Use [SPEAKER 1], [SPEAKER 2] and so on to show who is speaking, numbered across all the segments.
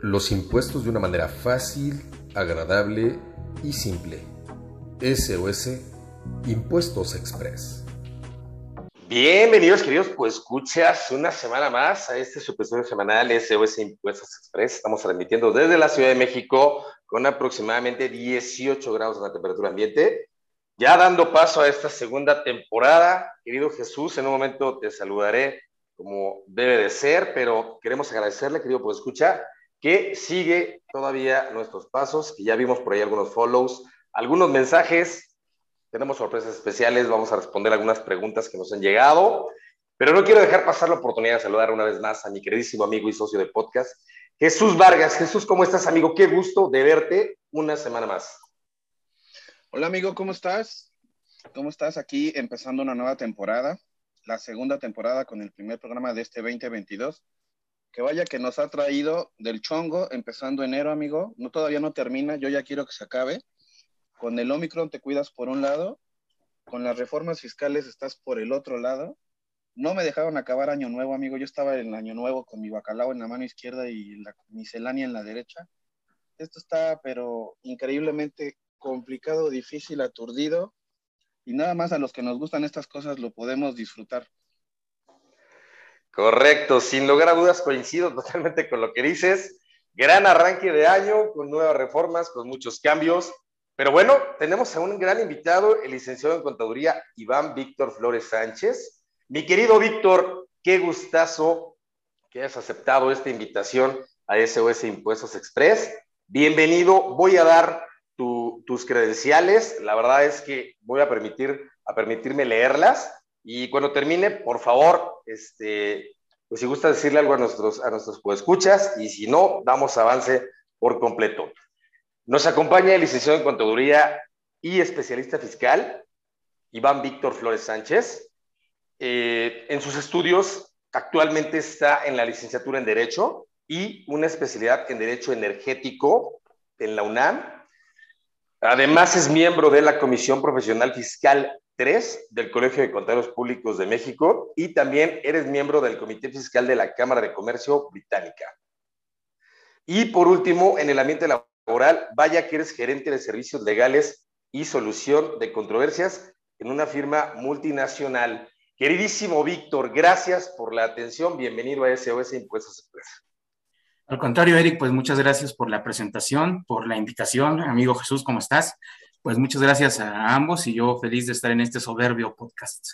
[SPEAKER 1] los impuestos de una manera fácil, agradable y simple. SOS Impuestos Express.
[SPEAKER 2] Bienvenidos, queridos, pues escuchas una semana más a este su semanal SOS Impuestos Express. Estamos transmitiendo desde la Ciudad de México con aproximadamente 18 grados de la temperatura ambiente. Ya dando paso a esta segunda temporada, querido Jesús, en un momento te saludaré como debe de ser, pero queremos agradecerle, querido, por escuchar que sigue todavía nuestros pasos, que ya vimos por ahí algunos follows, algunos mensajes, tenemos sorpresas especiales, vamos a responder algunas preguntas que nos han llegado, pero no quiero dejar pasar la oportunidad de saludar una vez más a mi queridísimo amigo y socio de podcast, Jesús Vargas. Jesús, ¿cómo estás, amigo? Qué gusto de verte una semana más.
[SPEAKER 3] Hola, amigo, ¿cómo estás? ¿Cómo estás aquí empezando una nueva temporada? La segunda temporada con el primer programa de este 2022 que vaya que nos ha traído del chongo empezando enero, amigo. No, todavía no termina, yo ya quiero que se acabe. Con el Omicron te cuidas por un lado, con las reformas fiscales estás por el otro lado. No me dejaron acabar año nuevo, amigo. Yo estaba en año nuevo con mi bacalao en la mano izquierda y la miscelánea en la derecha. Esto está, pero increíblemente complicado, difícil, aturdido. Y nada más a los que nos gustan estas cosas lo podemos disfrutar.
[SPEAKER 2] Correcto, sin lugar a dudas coincido totalmente con lo que dices. Gran arranque de año, con nuevas reformas, con muchos cambios. Pero bueno, tenemos a un gran invitado, el licenciado en contaduría Iván Víctor Flores Sánchez. Mi querido Víctor, qué gustazo que hayas aceptado esta invitación a SOS Impuestos Express. Bienvenido, voy a dar tus credenciales. La verdad es que voy a, permitir, a permitirme leerlas y cuando termine, por favor, este, pues si gusta decirle algo a nuestros, a nuestros escuchas y si no, damos avance por completo. Nos acompaña el licenciado en Contaduría y especialista fiscal, Iván Víctor Flores Sánchez. Eh, en sus estudios, actualmente está en la licenciatura en Derecho y una especialidad en Derecho Energético en la UNAM. Además, es miembro de la Comisión Profesional Fiscal 3 del Colegio de Contadores Públicos de México y también eres miembro del Comité Fiscal de la Cámara de Comercio Británica. Y por último, en el ambiente laboral, vaya que eres gerente de servicios legales y solución de controversias en una firma multinacional. Queridísimo Víctor, gracias por la atención. Bienvenido a SOS Impuestos Express.
[SPEAKER 4] Al contrario, Eric, pues muchas gracias por la presentación, por la invitación. Amigo Jesús, ¿cómo estás? Pues muchas gracias a ambos y yo feliz de estar en este soberbio podcast.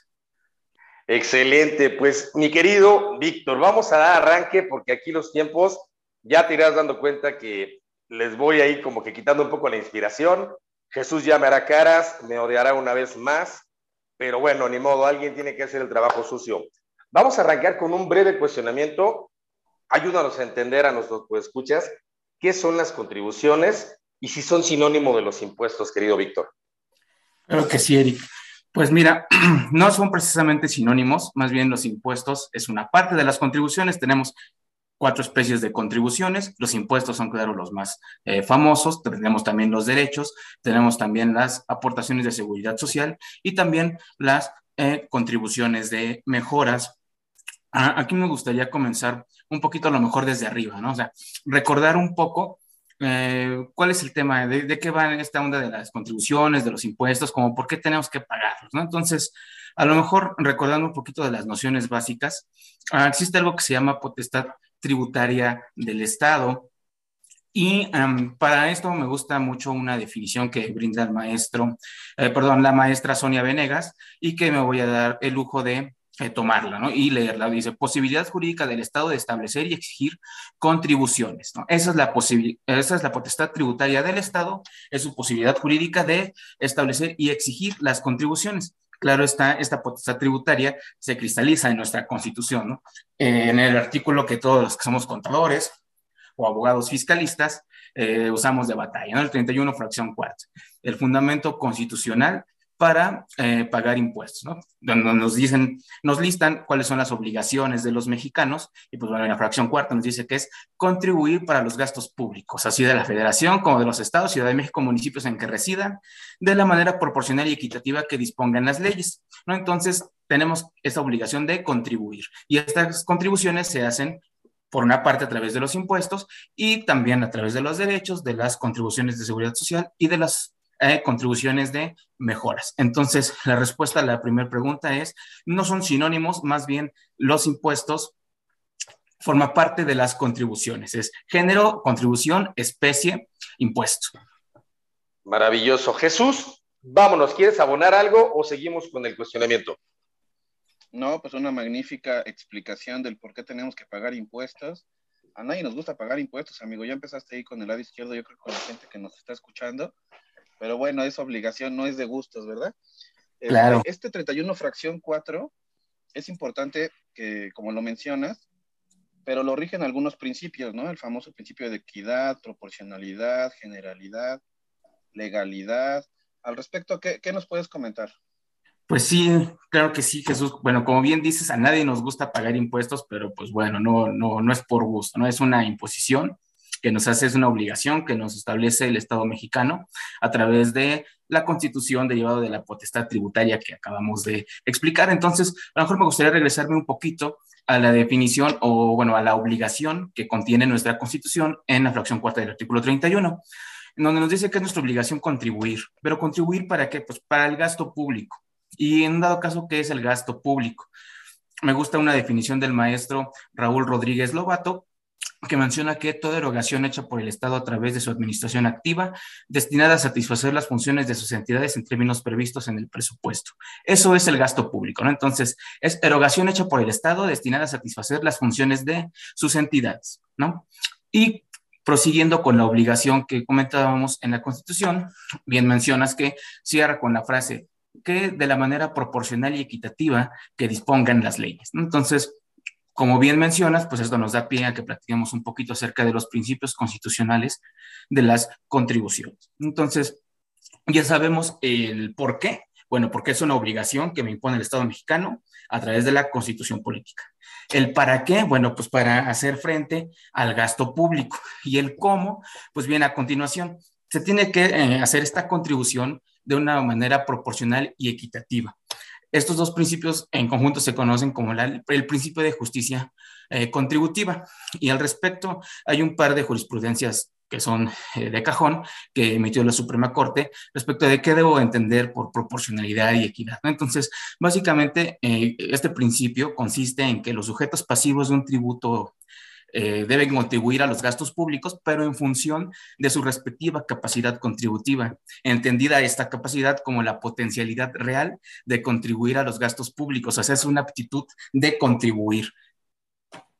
[SPEAKER 2] Excelente, pues mi querido Víctor, vamos a dar arranque porque aquí los tiempos ya te irás dando cuenta que les voy ahí como que quitando un poco la inspiración. Jesús ya me hará caras, me odiará una vez más, pero bueno, ni modo, alguien tiene que hacer el trabajo sucio. Vamos a arrancar con un breve cuestionamiento. Ayúdanos a entender a nuestros escuchas qué son las contribuciones y si son sinónimo de los impuestos, querido Víctor.
[SPEAKER 4] Claro que sí, Eric. Pues mira, no son precisamente sinónimos, más bien los impuestos es una parte de las contribuciones. Tenemos cuatro especies de contribuciones. Los impuestos son, claro, los más eh, famosos. Tenemos también los derechos, tenemos también las aportaciones de seguridad social y también las eh, contribuciones de mejoras. Ah, aquí me gustaría comenzar un poquito a lo mejor desde arriba, ¿no? O sea, recordar un poco eh, ¿cuál es el tema? ¿De, qué va esta onda de las contribuciones, de los impuestos? Como por qué tenemos que pagarlos. Entonces, a lo mejor recordando un poquito de las nociones básicas, ah, existe algo que se llama potestad tributaria del Estado. Y para esto me gusta mucho una definición que brinda el maestro, eh, perdón, la maestra Sonia Venegas, y que me voy a dar el lujo de eh, tomarla ¿no? y leerla. Dice, posibilidad jurídica del Estado de establecer y exigir contribuciones. ¿no? Esa, es la esa es la potestad tributaria del Estado, es su posibilidad jurídica de establecer y exigir las contribuciones. Claro está, esta potestad tributaria se cristaliza en nuestra Constitución, ¿no? Eh, en el artículo que todos los que somos contadores o abogados fiscalistas eh, usamos de batalla, ¿no? el 31 fracción cuarta. El fundamento constitucional para eh, pagar impuestos, ¿no? Donde nos dicen, nos listan cuáles son las obligaciones de los mexicanos, y pues bueno, en la fracción cuarta nos dice que es contribuir para los gastos públicos, así de la federación como de los estados, Ciudad de México, municipios en que residan, de la manera proporcional y equitativa que dispongan las leyes, ¿no? Entonces, tenemos esa obligación de contribuir, y estas contribuciones se hacen por una parte a través de los impuestos y también a través de los derechos, de las contribuciones de seguridad social y de las eh, contribuciones de mejoras. Entonces, la respuesta a la primera pregunta es, no son sinónimos, más bien los impuestos forma parte de las contribuciones. Es género, contribución, especie, impuesto.
[SPEAKER 2] Maravilloso. Jesús, vámonos. ¿Quieres abonar algo o seguimos con el cuestionamiento?
[SPEAKER 3] No, pues una magnífica explicación del por qué tenemos que pagar impuestos. A nadie nos gusta pagar impuestos, amigo. Ya empezaste ahí con el lado izquierdo, yo creo con la gente que nos está escuchando. Pero bueno, es obligación, no es de gustos, ¿verdad?
[SPEAKER 4] Eh, claro.
[SPEAKER 3] Este 31 fracción 4 es importante que, como lo mencionas, pero lo rigen algunos principios, ¿no? El famoso principio de equidad, proporcionalidad, generalidad, legalidad. Al respecto, ¿qué, qué nos puedes comentar?
[SPEAKER 4] Pues sí, claro que sí, Jesús. Bueno, como bien dices, a nadie nos gusta pagar impuestos, pero pues bueno, no, no, no es por gusto, no es una imposición que nos hace, es una obligación que nos establece el Estado mexicano a través de la constitución derivada de la potestad tributaria que acabamos de explicar. Entonces, a lo mejor me gustaría regresarme un poquito a la definición o, bueno, a la obligación que contiene nuestra constitución en la fracción cuarta del artículo 31 en donde nos dice que es nuestra obligación contribuir. ¿Pero contribuir para qué? Pues para el gasto público. Y en dado caso, ¿qué es el gasto público? Me gusta una definición del maestro Raúl Rodríguez Lobato, que menciona que toda erogación hecha por el Estado a través de su administración activa, destinada a satisfacer las funciones de sus entidades en términos previstos en el presupuesto. Eso es el gasto público, ¿no? Entonces, es erogación hecha por el Estado destinada a satisfacer las funciones de sus entidades, ¿no? Y prosiguiendo con la obligación que comentábamos en la Constitución, bien mencionas que cierra con la frase que de la manera proporcional y equitativa que dispongan las leyes. Entonces, como bien mencionas, pues esto nos da pie a que platiquemos un poquito acerca de los principios constitucionales de las contribuciones. Entonces, ya sabemos el por qué. Bueno, porque es una obligación que me impone el Estado mexicano a través de la constitución política. El para qué, bueno, pues para hacer frente al gasto público. Y el cómo, pues bien, a continuación, se tiene que eh, hacer esta contribución de una manera proporcional y equitativa. Estos dos principios en conjunto se conocen como el principio de justicia eh, contributiva y al respecto hay un par de jurisprudencias que son eh, de cajón, que emitió la Suprema Corte respecto de qué debo entender por proporcionalidad y equidad. Entonces, básicamente, eh, este principio consiste en que los sujetos pasivos de un tributo eh, deben contribuir a los gastos públicos, pero en función de su respectiva capacidad contributiva, entendida esta capacidad como la potencialidad real de contribuir a los gastos públicos, o sea, es una aptitud de contribuir.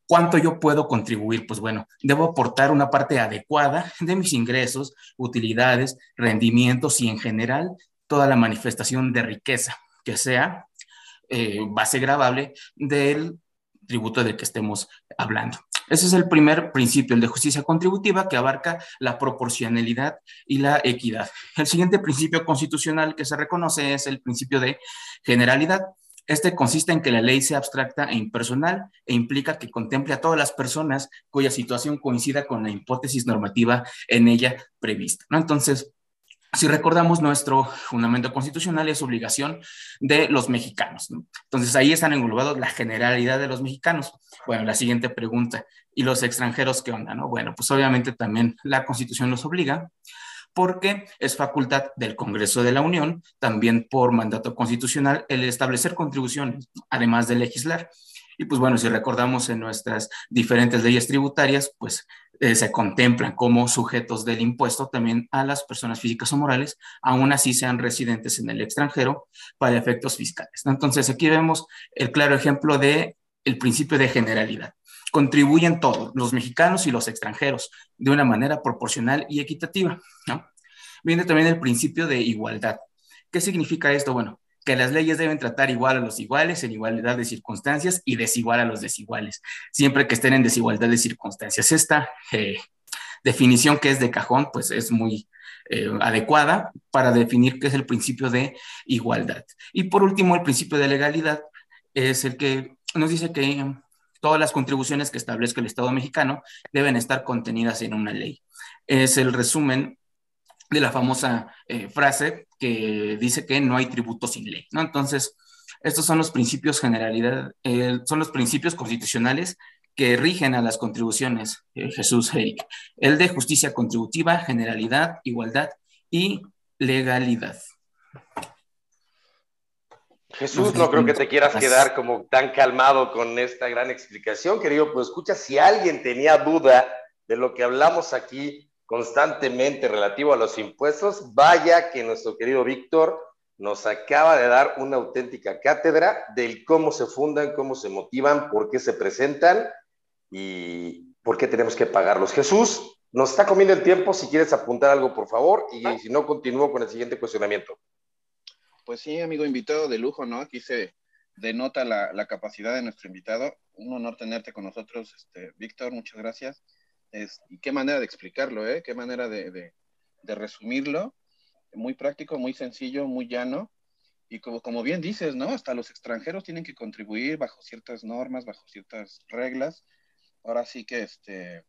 [SPEAKER 4] ¿Cuánto yo puedo contribuir? Pues bueno, debo aportar una parte adecuada de mis ingresos, utilidades, rendimientos y en general toda la manifestación de riqueza que sea eh, base grabable del tributo del que estemos hablando. Ese es el primer principio, el de justicia contributiva, que abarca la proporcionalidad y la equidad. El siguiente principio constitucional que se reconoce es el principio de generalidad. Este consiste en que la ley sea abstracta e impersonal e implica que contemple a todas las personas cuya situación coincida con la hipótesis normativa en ella prevista. Entonces, si recordamos, nuestro fundamento constitucional es obligación de los mexicanos. Entonces ahí están englobados la generalidad de los mexicanos. Bueno, la siguiente pregunta, ¿y los extranjeros qué onda? No? Bueno, pues obviamente también la constitución los obliga porque es facultad del Congreso de la Unión, también por mandato constitucional, el establecer contribuciones, además de legislar. Y pues bueno, si recordamos en nuestras diferentes leyes tributarias, pues eh, se contemplan como sujetos del impuesto también a las personas físicas o morales, aún así sean residentes en el extranjero para efectos fiscales. Entonces aquí vemos el claro ejemplo de el principio de generalidad. Contribuyen todos, los mexicanos y los extranjeros, de una manera proporcional y equitativa. Viene también el principio de igualdad. ¿Qué significa esto? Bueno, que las leyes deben tratar igual a los iguales en igualdad de circunstancias y desigual a los desiguales, siempre que estén en desigualdad de circunstancias. Esta eh, definición que es de cajón, pues es muy eh, adecuada para definir qué es el principio de igualdad. Y por último, el principio de legalidad es el que nos dice que todas las contribuciones que establezca el Estado mexicano deben estar contenidas en una ley. Es el resumen de la famosa eh, frase que dice que no hay tributo sin ley, ¿no? Entonces, estos son los principios generalidad, eh, son los principios constitucionales que rigen a las contribuciones, eh, Jesús Eric. El de justicia contributiva, generalidad, igualdad y legalidad.
[SPEAKER 2] Jesús, no creo que te quieras quedar como tan calmado con esta gran explicación, querido. Pues escucha, si alguien tenía duda de lo que hablamos aquí constantemente relativo a los impuestos, vaya que nuestro querido Víctor nos acaba de dar una auténtica cátedra del cómo se fundan, cómo se motivan, por qué se presentan y por qué tenemos que pagarlos. Jesús, nos está comiendo el tiempo. Si quieres apuntar algo, por favor, y si no, continúo con el siguiente cuestionamiento.
[SPEAKER 3] Pues sí, amigo invitado de lujo, ¿no? Aquí se denota la, capacidad de nuestro invitado. Un honor tenerte con nosotros, este, Víctor, muchas gracias. y qué manera de explicarlo, ¿eh? Qué manera de, resumirlo. Muy práctico, muy sencillo, muy llano. Y como, como bien dices, ¿no? Hasta los extranjeros tienen que contribuir bajo ciertas normas, bajo ciertas reglas. Ahora sí que este,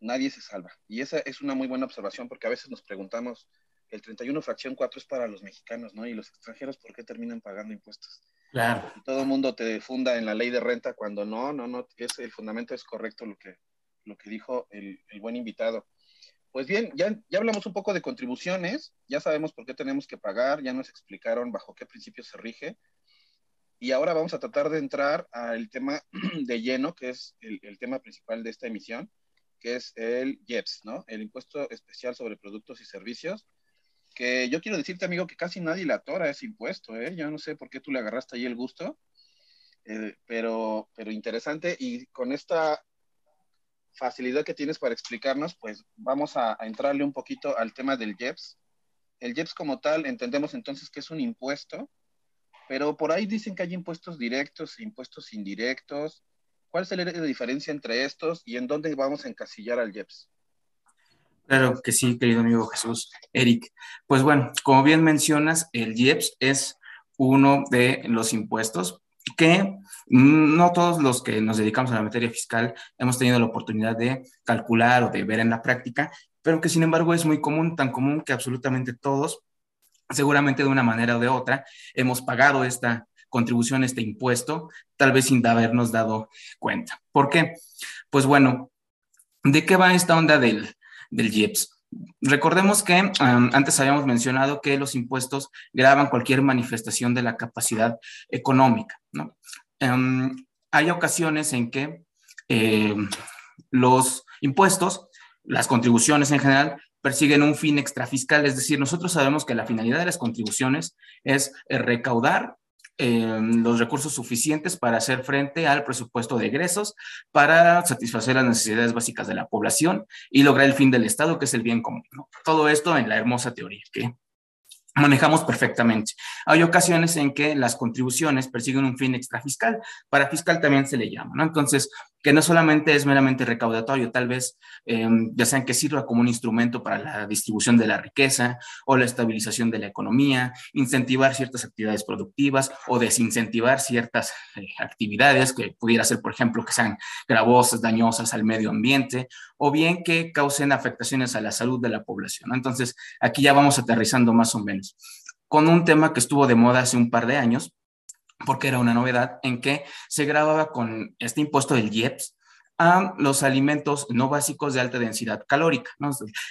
[SPEAKER 3] nadie se salva. Y esa es una muy buena observación porque a veces nos preguntamos, el 31 fracción 4 es para los mexicanos, ¿no? Y los extranjeros, ¿por qué terminan pagando impuestos?
[SPEAKER 4] Claro.
[SPEAKER 3] todo el mundo te funda en la ley de renta cuando no, no, no, es, el fundamento es correcto lo que, lo que dijo el, buen invitado. Pues bien, ya, ya hablamos un poco de contribuciones, ya sabemos por qué tenemos que pagar, ya nos explicaron bajo qué principios se rige. Y ahora vamos a tratar de entrar al tema de lleno, que es el, el tema principal de esta emisión, que es el IEPS, ¿no? El Impuesto Especial sobre Productos y Servicios, que yo quiero decirte, amigo, que casi nadie le atora ese impuesto, ¿eh? Yo no sé por qué tú le agarraste ahí el gusto, eh, pero, pero interesante. Y con esta facilidad que tienes para explicarnos, pues vamos a, entrarle un poquito al tema del IEPS. El IEPS como tal, entendemos entonces que es un impuesto, pero por ahí dicen que hay impuestos directos e impuestos indirectos. ¿Cuál sería la diferencia entre estos y en dónde vamos a encasillar al IEPS?
[SPEAKER 4] Claro que sí, querido amigo Jesús. Eric, pues bueno, como bien mencionas, el IEPS es uno de los impuestos que no todos los que nos dedicamos a la materia fiscal hemos tenido la oportunidad de calcular o de ver en la práctica, pero que sin embargo es muy común, tan común que absolutamente todos, seguramente de una manera o de otra, hemos pagado esta contribución, este impuesto, tal vez sin habernos dado cuenta. ¿Por qué? Pues bueno, ¿de qué va esta onda del, del IEPS. Recordemos que antes habíamos mencionado que los impuestos graban cualquier manifestación de la capacidad económica. hay ocasiones en que em, los impuestos, las contribuciones en general, persiguen un fin extrafiscal, es decir, nosotros sabemos que la finalidad de las contribuciones es eh, recaudar Em, los recursos suficientes para hacer frente al presupuesto de egresos, para satisfacer las necesidades básicas de la población y lograr el fin del Estado, que es el bien común. Todo esto en la hermosa teoría que manejamos perfectamente. Hay ocasiones en que las contribuciones persiguen un fin extrafiscal, para fiscal también se le llama, ¿no? Entonces, que no solamente es meramente recaudatorio, tal vez em, ya sean que sirva como un instrumento para la distribución de la riqueza o la estabilización de la economía, incentivar ciertas actividades productivas o desincentivar ciertas eh, actividades que pudiera ser, por ejemplo, que sean gravosas, dañosas al medio ambiente o bien que causen afectaciones a la salud de la población. Entonces, aquí ya vamos aterrizando más o menos con un tema que estuvo de moda hace un par de años, porque era una novedad, en que se grababa con este impuesto del IEPS a los alimentos no básicos de alta densidad calórica,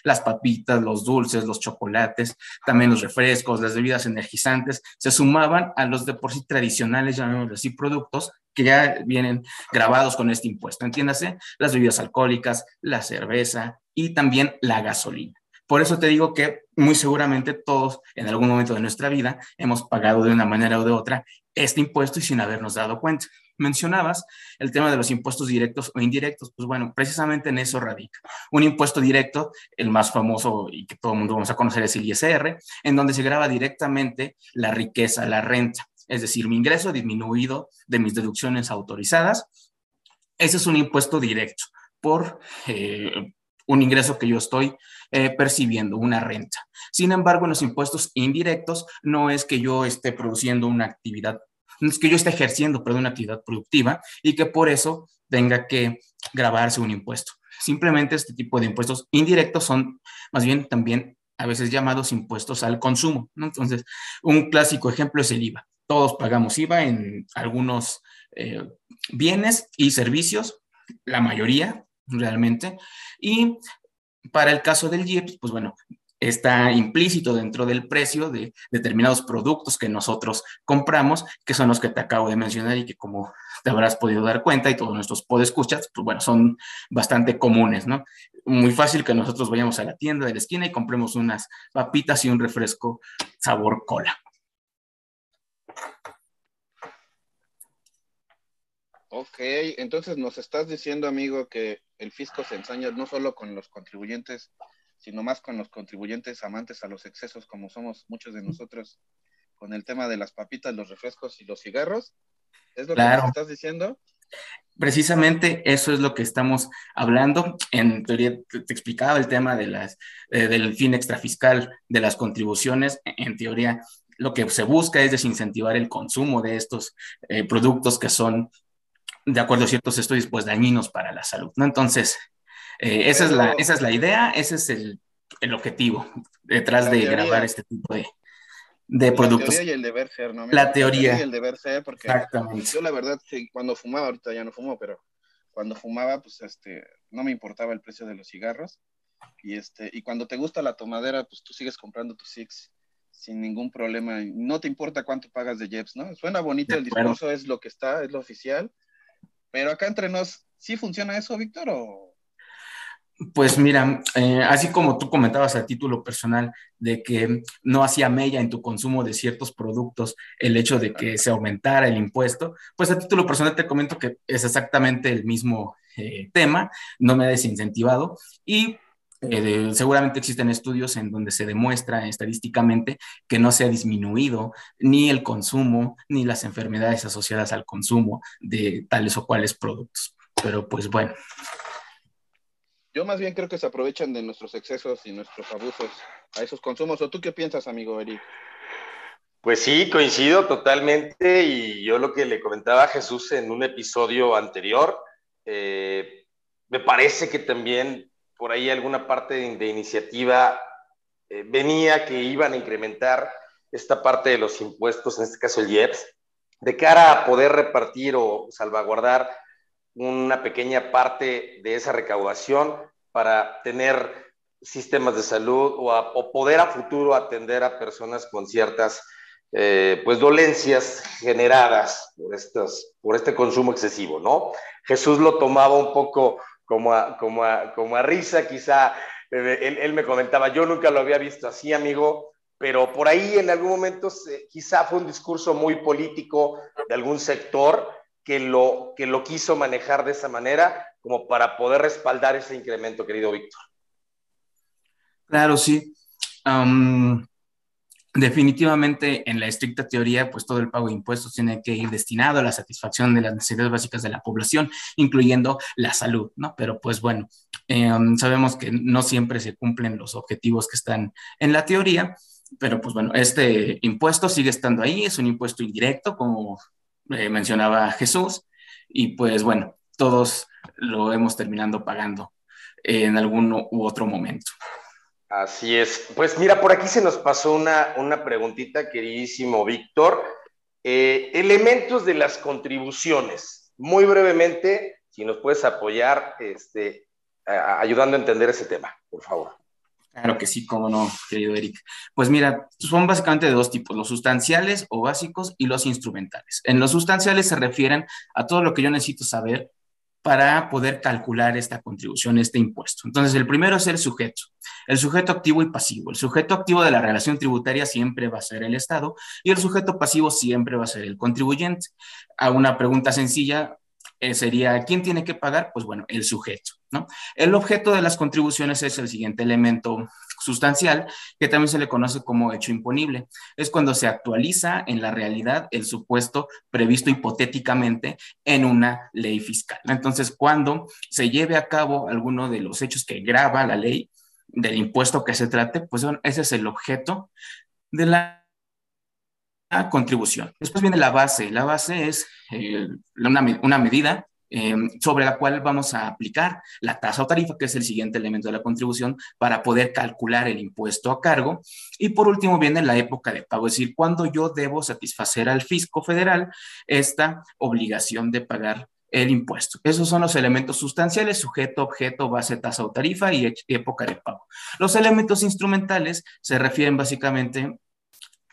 [SPEAKER 4] las papitas, los dulces, los chocolates, también los refrescos, las bebidas energizantes, se sumaban a los de por sí tradicionales, llamémoslo así, productos que ya vienen grabados con este impuesto. Entiéndase, las bebidas alcohólicas, la cerveza y también la gasolina. Por eso te digo que muy seguramente todos en algún momento de nuestra vida hemos pagado de una manera o de otra este impuesto y sin habernos dado cuenta. Mencionabas el tema de los impuestos directos o indirectos. Pues bueno, precisamente en eso radica. Un impuesto directo, el más famoso y que todo el mundo vamos a conocer es el ISR, en donde se graba directamente la riqueza, la renta, es decir, mi ingreso disminuido de mis deducciones autorizadas. Ese es un impuesto directo por eh, un ingreso que yo estoy eh, percibiendo, una renta. Sin embargo, en los impuestos indirectos no es que yo esté produciendo una actividad, no es que yo esté ejerciendo, perdón, una actividad productiva y que por eso tenga que grabarse un impuesto. Simplemente este tipo de impuestos indirectos son más bien también a veces llamados impuestos al consumo. Entonces, un clásico ejemplo es el IVA. Todos pagamos IVA en algunos eh, bienes y servicios la mayoría realmente. Y para el caso del IEPS, pues bueno, está implícito dentro del precio de determinados productos que nosotros compramos, que son los que te acabo de mencionar y que como te habrás podido dar cuenta y todos nuestros podescuchas, pues bueno, son bastante comunes, ¿no? Muy fácil que nosotros vayamos a la tienda de la esquina y compremos unas papitas y un refresco sabor cola.
[SPEAKER 3] Ok, entonces nos estás diciendo, amigo, que el fisco se ensaña no solo con los contribuyentes sino más con los contribuyentes amantes a los excesos, como somos muchos de nosotros, con el tema de las papitas, los refrescos y los cigarros. ¿Es lo que estás diciendo?
[SPEAKER 4] Precisamente eso es lo que estamos hablando. En teoría, te, explicaba el tema de las, eh, del fin extrafiscal de las contribuciones. En teoría, lo que se busca es desincentivar el consumo de estos eh, productos que son, de acuerdo a ciertos estudios, pues dañinos para la salud. ¿no? Entonces, eh, esa, es la, esa es la idea, ese es el, el objetivo detrás de grabar este tipo de, de productos. La
[SPEAKER 3] teoría y el deber ser, ¿no?
[SPEAKER 4] la, teoría.
[SPEAKER 3] y el deber ser, porque yo la verdad, cuando fumaba, ahorita ya no fumo, pero cuando fumaba, pues este, no me importaba el precio de los cigarros. Y, este, y cuando te gusta la tomadera, pues tú sigues comprando tus Six sin ningún problema. No te importa cuánto pagas de Jeps, ¿no? Suena bonito, el discurso es lo que está, es lo oficial. Pero acá entre nos, ¿sí funciona eso, Víctor? ¿O
[SPEAKER 4] pues mira, eh, así como tú comentabas a título personal de que no hacía mella en tu consumo de ciertos productos el hecho de que se aumentara el impuesto, pues a título personal te comento que es exactamente el mismo eh, tema, no me ha desincentivado y eh, seguramente existen estudios en donde se demuestra estadísticamente que no se ha disminuido ni el consumo ni las enfermedades asociadas al consumo de tales o cuales productos. Pero pues bueno.
[SPEAKER 3] Yo más bien creo que se aprovechan de nuestros excesos y nuestros abusos a esos consumos. ¿O tú qué piensas, amigo Eric?
[SPEAKER 2] Pues sí, coincido totalmente y yo lo que le comentaba a Jesús en un episodio anterior, eh, me parece que también por ahí alguna parte de, iniciativa eh, venía que iban a incrementar esta parte de los impuestos, en este caso el IEPS, de cara a poder repartir o salvaguardar una pequeña parte de esa recaudación para tener sistemas de salud o, poder a futuro atender a personas con ciertas eh, pues dolencias generadas por, estas, por este consumo excesivo, ¿no? Jesús lo tomaba un poco como a, como como a risa, quizá eh, él, él, me comentaba, yo nunca lo había visto así, amigo, pero por ahí en algún momento quizá fue un discurso muy político de algún sector que lo, que lo quiso manejar de esa manera como para poder respaldar ese incremento, querido Víctor.
[SPEAKER 4] Claro, sí. Definitivamente, en la estricta teoría, pues todo el pago de impuestos tiene que ir destinado a la satisfacción de las necesidades básicas de la población, incluyendo la salud, ¿no? Pero pues bueno, em, sabemos que no siempre se cumplen los objetivos que están en la teoría, pero pues bueno, este impuesto sigue estando ahí, es un impuesto indirecto, como eh, mencionaba Jesús, y pues bueno, todos lo hemos terminando pagando en algún u otro momento.
[SPEAKER 2] Así es. Pues mira, por aquí se nos pasó una, una preguntita, queridísimo Víctor. Eh, elementos de las contribuciones. Muy brevemente, si nos puedes apoyar este, ayudando a entender ese tema, por favor.
[SPEAKER 4] Claro que sí, cómo no, querido Eric. Pues mira, son básicamente de dos tipos, los sustanciales o básicos y los instrumentales. En los sustanciales se refieren a todo lo que yo necesito saber para poder calcular esta contribución, este impuesto. Entonces, el primero es el sujeto, el sujeto activo y pasivo. El sujeto activo de la relación tributaria siempre va a ser el Estado y el sujeto pasivo siempre va a ser el contribuyente. A una pregunta sencilla, eh, sería, ¿quién tiene que pagar? Pues bueno, el sujeto, ¿no? El objeto de las contribuciones es el siguiente elemento sustancial, que también se le conoce como hecho imponible. Es cuando se actualiza en la realidad el supuesto previsto hipotéticamente en una ley fiscal. Entonces, cuando se lleve a cabo alguno de los hechos que graba la ley del impuesto que se trate, pues ese es el objeto de la contribución. Después viene la base. La base es eh, una, medida eh, sobre la cual vamos a aplicar la tasa o tarifa, que es el siguiente elemento de la contribución, para poder calcular el impuesto a cargo. Y por último viene la época de pago, es decir, cuando yo debo satisfacer al fisco federal esta obligación de pagar el impuesto. Esos son los elementos sustanciales, sujeto, objeto, base, tasa o tarifa y época de pago. Los elementos instrumentales se refieren básicamente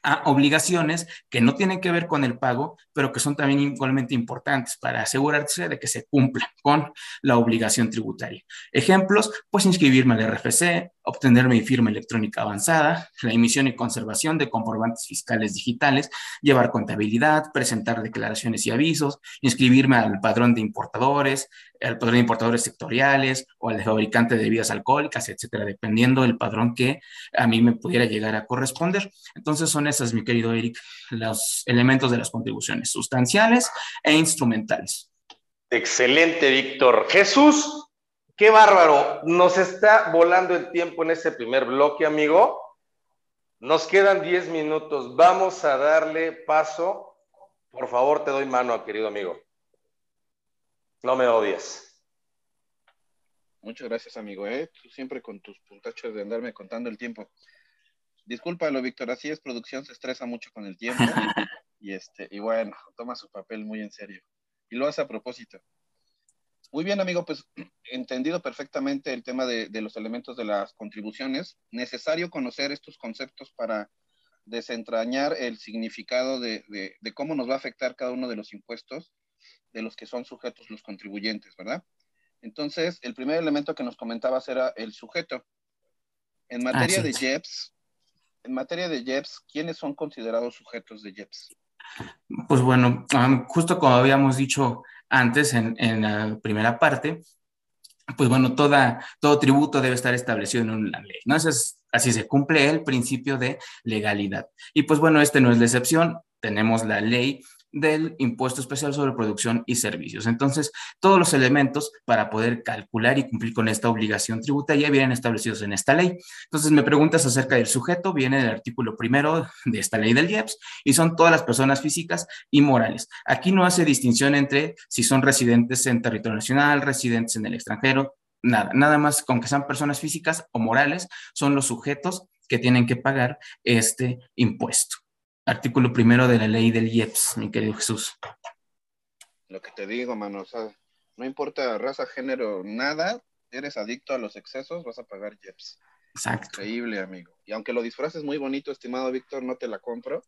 [SPEAKER 4] a obligaciones que no tienen que ver con el pago, pero que son también igualmente importantes para asegurarse de que se cumpla con la obligación tributaria. Ejemplos, pues inscribirme al RFC, obtener mi firma electrónica avanzada, la emisión y conservación de comprobantes fiscales digitales, llevar contabilidad, presentar declaraciones y avisos, inscribirme al padrón de importadores, al padrón de importadores sectoriales o al de fabricante de bebidas alcohólicas, etcétera, dependiendo del padrón que a mí me pudiera llegar a corresponder. Entonces son esas, mi querido Eric, los elementos de las contribuciones sustanciales e instrumentales.
[SPEAKER 2] Excelente, Víctor. Jesús, Qué bárbaro. Nos está volando el tiempo en este primer bloque, amigo. Nos quedan 10 minutos. Vamos a darle paso. Por favor, te doy mano, querido amigo. No me odies.
[SPEAKER 3] Muchas gracias, amigo. ¿eh? Tú siempre con tus puntachos de andarme contando el tiempo. Discúlpalo, Víctor. Así es, producción se estresa mucho con el tiempo. y, este, y bueno, toma su papel muy en serio. Y lo hace a propósito. Muy bien, amigo, pues entendido perfectamente el tema de, los elementos de las contribuciones. Necesario conocer estos conceptos para desentrañar el significado de, cómo nos va a afectar cada uno de los impuestos de los que son sujetos los contribuyentes, ¿verdad? Entonces, el primer elemento que nos comentabas era el sujeto. En materia de JEPS, en materia de JEPS, ¿quiénes son considerados sujetos de JEPS?
[SPEAKER 4] Pues bueno, justo como habíamos dicho antes en, la primera parte, pues bueno, todo tributo debe estar establecido en una ley, así se cumple el principio de legalidad. Y pues bueno, este no es la excepción, tenemos la ley del impuesto especial sobre producción y servicios. Entonces, todos los elementos para poder calcular y cumplir con esta obligación tributaria vienen establecidos en esta ley. Entonces, me preguntas acerca del sujeto, viene del artículo primero de esta ley del IEPS y son todas las personas físicas y morales. Aquí no hace distinción entre si son residentes en territorio nacional, residentes en el extranjero, nada, nada más con que sean personas físicas o morales, son los sujetos que tienen que pagar este impuesto artículo primero de la ley del IEPS, mi querido Jesús.
[SPEAKER 3] Lo que te digo, mano, o sea, no importa raza, género, nada, eres adicto a los excesos, vas a pagar IEPS.
[SPEAKER 4] Exacto.
[SPEAKER 3] Increíble, amigo. Y aunque lo disfraces muy bonito, estimado Víctor, no te la compro.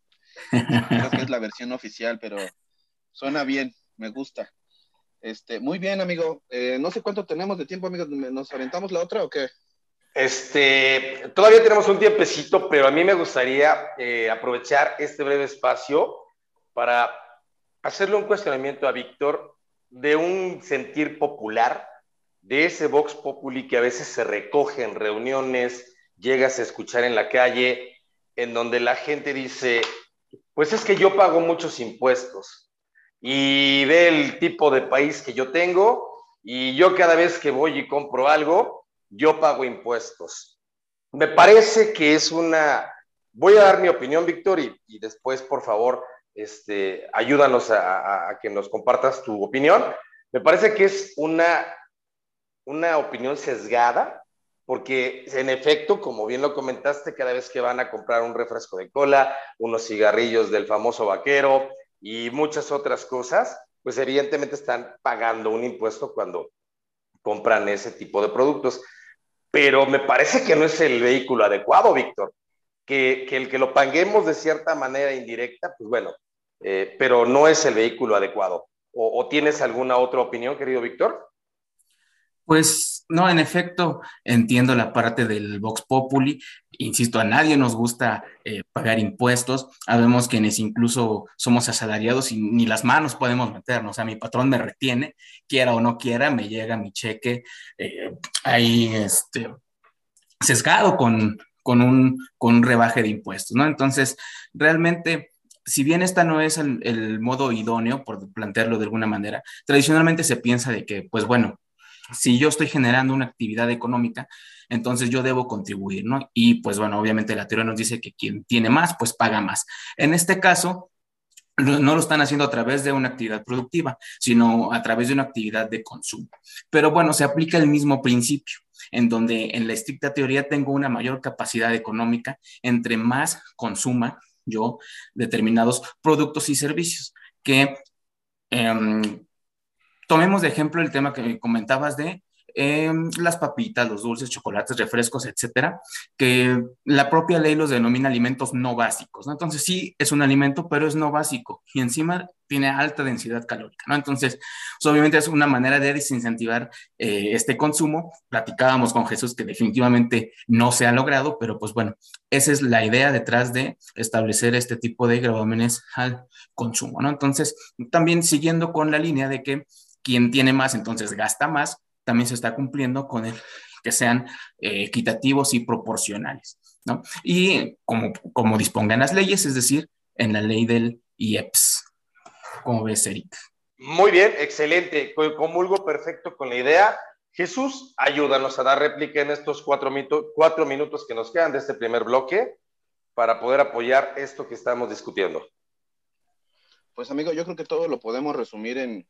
[SPEAKER 3] Creo que es la versión oficial, pero suena bien, me gusta. Este, muy bien, amigo. Eh, no sé cuánto tenemos de tiempo, amigo. ¿Nos aventamos la otra o qué?
[SPEAKER 2] Este, todavía tenemos un tiempecito, pero a mí me gustaría eh, aprovechar este breve espacio para hacerle un cuestionamiento a Víctor de un sentir popular, de ese Vox Populi que a veces se recoge en reuniones, llegas a escuchar en la calle, en donde la gente dice, pues es que yo pago muchos impuestos y ve el tipo de país que yo tengo y yo cada vez que voy y compro algo, yo pago impuestos. Me parece que es una, voy a dar mi opinión, Víctor, y, después, por favor, este, ayúdanos a, que nos compartas tu opinión. Me parece que es una, una opinión sesgada, porque en efecto, como bien lo comentaste, cada vez que van a comprar un refresco de cola, unos cigarrillos del famoso vaquero y muchas otras cosas, pues evidentemente están pagando un impuesto cuando compran ese tipo de productos pero me parece que no es el vehículo adecuado, Víctor. Que, el que lo paguemos de cierta manera indirecta, pues bueno, eh, pero no es el vehículo adecuado. ¿O, tienes alguna otra opinión, querido Víctor?
[SPEAKER 4] Pues no, en efecto, entiendo la parte del Vox Populi. Insisto, a nadie nos gusta eh, pagar impuestos. Sabemos quienes incluso somos asalariados y ni las manos podemos meternos. O sea, mi patrón me retiene, quiera o no quiera, me llega mi cheque eh, ahí este, sesgado con, con, un, con rebaje de impuestos, ¿no? Entonces, realmente si bien esta no es el, modo idóneo, por plantearlo de alguna manera, tradicionalmente se piensa de que, pues bueno, si yo estoy generando una actividad económica, entonces yo debo contribuir, ¿no? Y pues bueno, obviamente la teoría nos dice que quien tiene más, pues paga más. En este caso, no lo están haciendo a través de una actividad productiva, sino a través de una actividad de consumo. Pero bueno, se aplica el mismo principio, en donde en la estricta teoría tengo una mayor capacidad económica entre más consuma yo determinados productos y servicios que... Em, tomemos de ejemplo el tema que comentabas de Em, las papitas, los dulces, chocolates, refrescos, etcétera, que la propia ley los denomina alimentos no básicos. Entonces sí es un alimento, pero es no básico y encima tiene alta densidad calórica. Entonces, pues, obviamente es una manera de desincentivar eh, este consumo. Platicábamos con Jesús que definitivamente no se ha logrado, pero pues bueno, esa es la idea detrás de establecer este tipo de gravámenes al consumo. Entonces, también siguiendo con la línea de que quien tiene más, entonces gasta más, también se está cumpliendo con el que sean eh, equitativos y proporcionales, ¿no? Y como, como dispongan las leyes, es decir, en la ley del IEPS. ¿Cómo ves, Eric?
[SPEAKER 2] Muy bien, excelente. Comulgo perfecto con la idea. Jesús, ayúdanos a dar réplica en estos cuatro, cuatro minutos que nos quedan de este primer bloque para poder apoyar esto que estamos discutiendo.
[SPEAKER 3] Pues amigo, yo creo que todo lo podemos resumir en,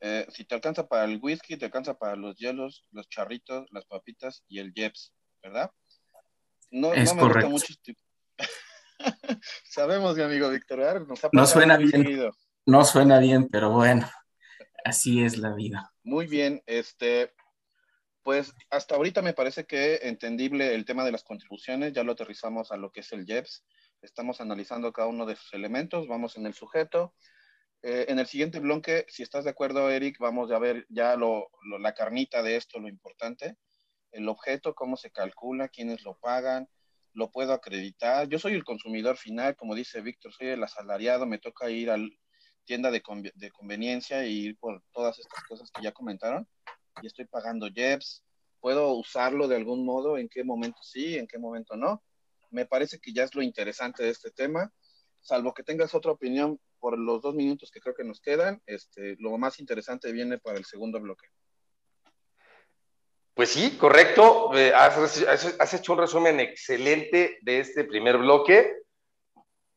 [SPEAKER 3] eh, si te alcanza para el whisky, te alcanza para los hielos, los charritos, las papitas y el Jeps, ¿verdad?
[SPEAKER 4] No, es no me correcto. mucho
[SPEAKER 3] Sabemos, mi amigo Víctor,
[SPEAKER 4] no suena bien. No suena bien, pero bueno, así es la vida.
[SPEAKER 3] Muy bien, este, pues hasta ahorita me parece que entendible el tema de las contribuciones, ya lo aterrizamos a lo que es el JEPS, estamos analizando cada uno de sus elementos, vamos en el sujeto, eh, en el siguiente bloque, si estás de acuerdo, Eric, vamos a ver ya lo, la carnita de esto, lo importante, el objeto, cómo se calcula, quiénes lo pagan, lo puedo acreditar. Yo soy el consumidor final, como dice Víctor, soy el asalariado, me toca ir a tienda de, de conveniencia y ir por todas estas cosas que ya comentaron y estoy pagando JEPS. ¿Puedo usarlo de algún modo? ¿En qué momento sí? ¿En qué momento no? Me parece que ya es lo interesante de este tema. Salvo que tengas otra opinión, por los dos minutos que creo que nos quedan, este, lo más interesante viene para el segundo bloque.
[SPEAKER 2] Pues sí, correcto. Eh, has, hecho un resumen excelente de este primer bloque.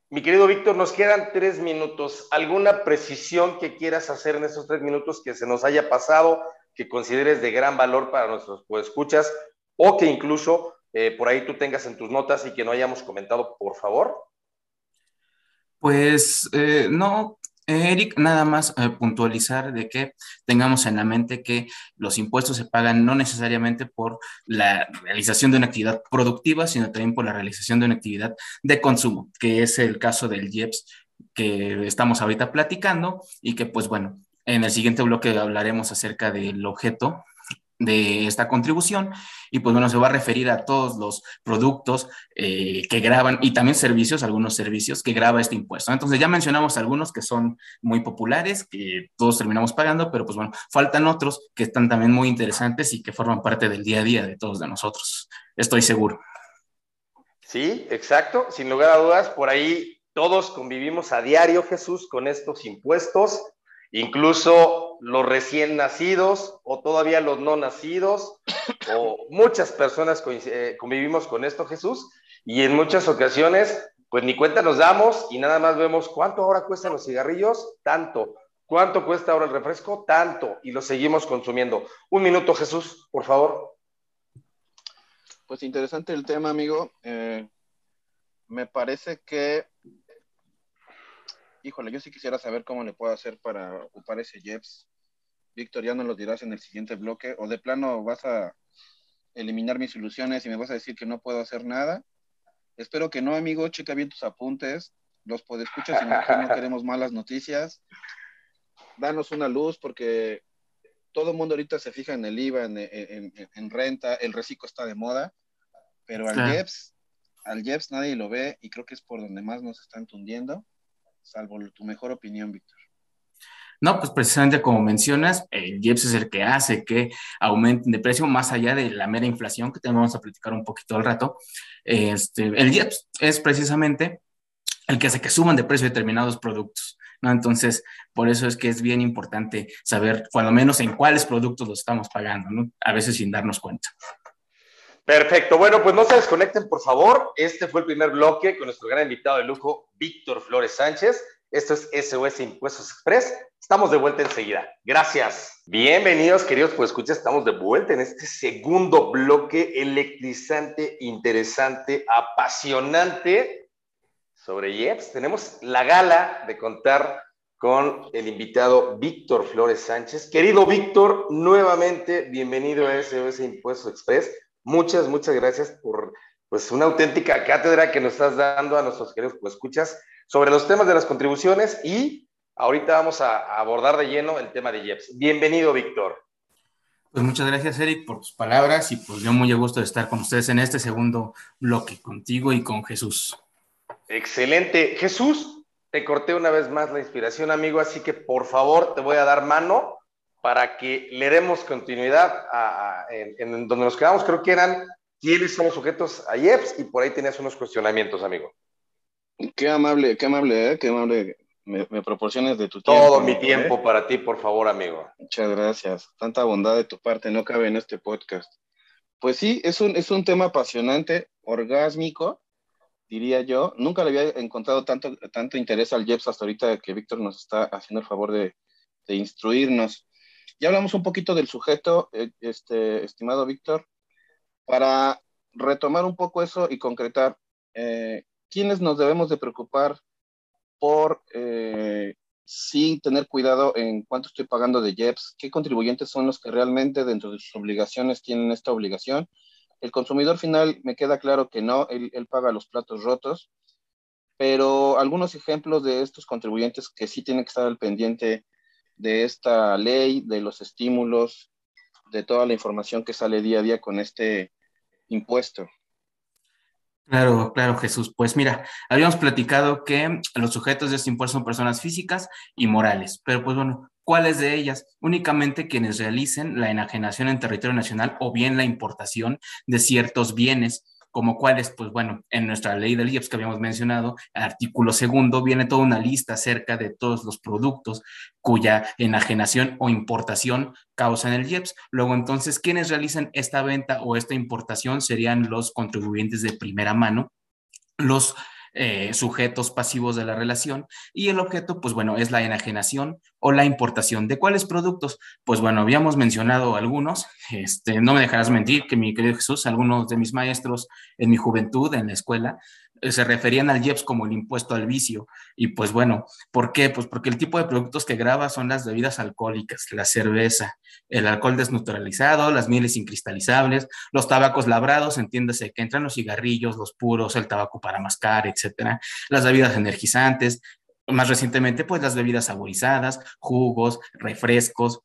[SPEAKER 2] Mi querido Víctor, nos quedan tres minutos. ¿Alguna precisión que quieras hacer en esos tres minutos que se nos haya pasado, que consideres de gran valor para nuestros escuchas o que incluso eh, por ahí tú tengas en tus notas y que no hayamos comentado, por favor?
[SPEAKER 4] Pues eh, no, Eric, nada más eh, puntualizar de que tengamos en la mente que los impuestos se pagan no necesariamente por la realización de una actividad productiva, sino también por la realización de una actividad de consumo, que es el caso del IEPS que estamos ahorita platicando y que pues bueno, en el siguiente bloque hablaremos acerca del objeto de esta contribución y pues bueno, se va a referir a todos los productos eh, que graban y también servicios, algunos servicios que graba este impuesto. Entonces ya mencionamos algunos que son muy populares, que todos terminamos pagando, pero pues bueno, faltan otros que están también muy interesantes y que forman parte del día a día de todos de nosotros. Estoy seguro.
[SPEAKER 2] Sí, exacto, sin lugar a dudas, por ahí todos convivimos a diario, Jesús, con estos impuestos incluso los recién nacidos o todavía los no nacidos, o muchas personas eh, convivimos con esto, Jesús, y en muchas ocasiones, pues ni cuenta nos damos y nada más vemos cuánto ahora cuestan los cigarrillos, tanto, cuánto cuesta ahora el refresco, tanto, y lo seguimos consumiendo. Un minuto, Jesús, por favor.
[SPEAKER 3] Pues interesante el tema, amigo. Eh, me parece que híjole, yo sí quisiera saber cómo le puedo hacer para ocupar ese Jeps. Víctor, ya nos lo dirás en el siguiente bloque, o de plano vas a eliminar mis soluciones y me vas a decir que no puedo hacer nada. Espero que no, amigo, checa bien tus apuntes, los podescuchas y no, no queremos malas noticias. Danos una luz porque todo el mundo ahorita se fija en el IVA, en, renta, el reciclo está de moda, pero al Jeps, al Jeps nadie lo ve y creo que es por donde más nos están tundiendo salvo tu mejor opinión, Víctor.
[SPEAKER 4] No, pues precisamente como mencionas, el IEPS es el que hace que aumenten de precio más allá de la mera inflación, que te vamos a platicar un poquito al rato. Este, el IEPS es precisamente el que hace que suban de precio determinados productos. ¿no? Entonces, por eso es que es bien importante saber, cuando menos, en cuáles productos los estamos pagando, ¿no? A veces sin darnos cuenta.
[SPEAKER 2] Perfecto. Bueno, pues no se desconecten, por favor. Este fue el primer bloque con nuestro gran invitado de lujo, Víctor Flores Sánchez. Esto es SOS Impuestos Express. Estamos de vuelta enseguida. Gracias. Bienvenidos, queridos, pues escucha, estamos de vuelta en este segundo bloque electrizante, interesante, apasionante sobre IEPS. Tenemos la gala de contar con el invitado Víctor Flores Sánchez. Querido Víctor, nuevamente bienvenido a SOS Impuestos Express. Muchas, muchas gracias por pues, una auténtica cátedra que nos estás dando a nuestros queridos escuchas sobre los temas de las contribuciones y ahorita vamos a, abordar de lleno el tema de IEPS. Bienvenido, Víctor.
[SPEAKER 4] Pues muchas gracias, Eric, por tus palabras y pues yo muy a gusto de estar con ustedes en este segundo bloque, contigo y con Jesús.
[SPEAKER 2] Excelente. Jesús, te corté una vez más la inspiración, amigo, así que por favor te voy a dar mano para que le demos continuidad en, donde nos quedamos. Creo que eran quiénes son los sujetos a IEPS y por ahí tenías unos cuestionamientos, amigo.
[SPEAKER 3] Qué amable, qué amable, ¿eh? qué amable me, proporciones de tu tiempo.
[SPEAKER 2] Todo mi tiempo para ti, por favor, amigo.
[SPEAKER 3] Muchas gracias. Tanta bondad de tu parte no cabe en este podcast. Pues sí, es un, es un tema apasionante, orgásmico, diría yo. Nunca le había encontrado tanto, tanto interés al JEPS hasta ahorita que Víctor nos está haciendo el favor de, de instruirnos. Ya hablamos un poquito del sujeto, eh, este, estimado Víctor, para retomar un poco eso y concretar, eh, ¿quiénes nos debemos de preocupar por eh, tener cuidado en cuánto estoy pagando de JEPS? ¿Qué contribuyentes son los que realmente dentro de sus obligaciones tienen esta obligación? El consumidor final me queda claro que no, él, paga los platos rotos, pero algunos ejemplos de estos contribuyentes que sí tienen que estar al pendiente de esta ley, de los estímulos, de toda la información que sale día a día con este impuesto.
[SPEAKER 4] Claro, claro, Jesús. Pues mira, habíamos platicado que los sujetos de este impuesto son personas físicas y morales, pero pues bueno, ¿Cuáles de ellas? Únicamente quienes realicen la enajenación en territorio nacional o bien la importación de ciertos bienes, como cuáles, pues bueno, en nuestra ley del IEPS que habíamos mencionado, artículo segundo, viene toda una lista acerca de todos los productos cuya enajenación o importación causan el IEPS. Luego, entonces, quienes realicen esta venta o esta importación serían los contribuyentes de primera mano, los eh, sujetos pasivos de la relación y el objeto, pues bueno, es la enajenación o la importación. ¿De cuáles productos? Pues bueno, habíamos mencionado algunos, este, no me dejarás mentir que mi querido Jesús, algunos de mis maestros en mi juventud, en la escuela, se referían al IEPS como el impuesto al vicio. Y pues bueno, ¿por qué? Pues porque el tipo de productos que graba son las bebidas alcohólicas, la cerveza, el alcohol desnaturalizado, las mieles incristalizables, los tabacos labrados, entiéndase que entran los cigarrillos, los puros, el tabaco para mascar, etcétera, las bebidas energizantes, más recientemente, pues las bebidas saborizadas, jugos, refrescos,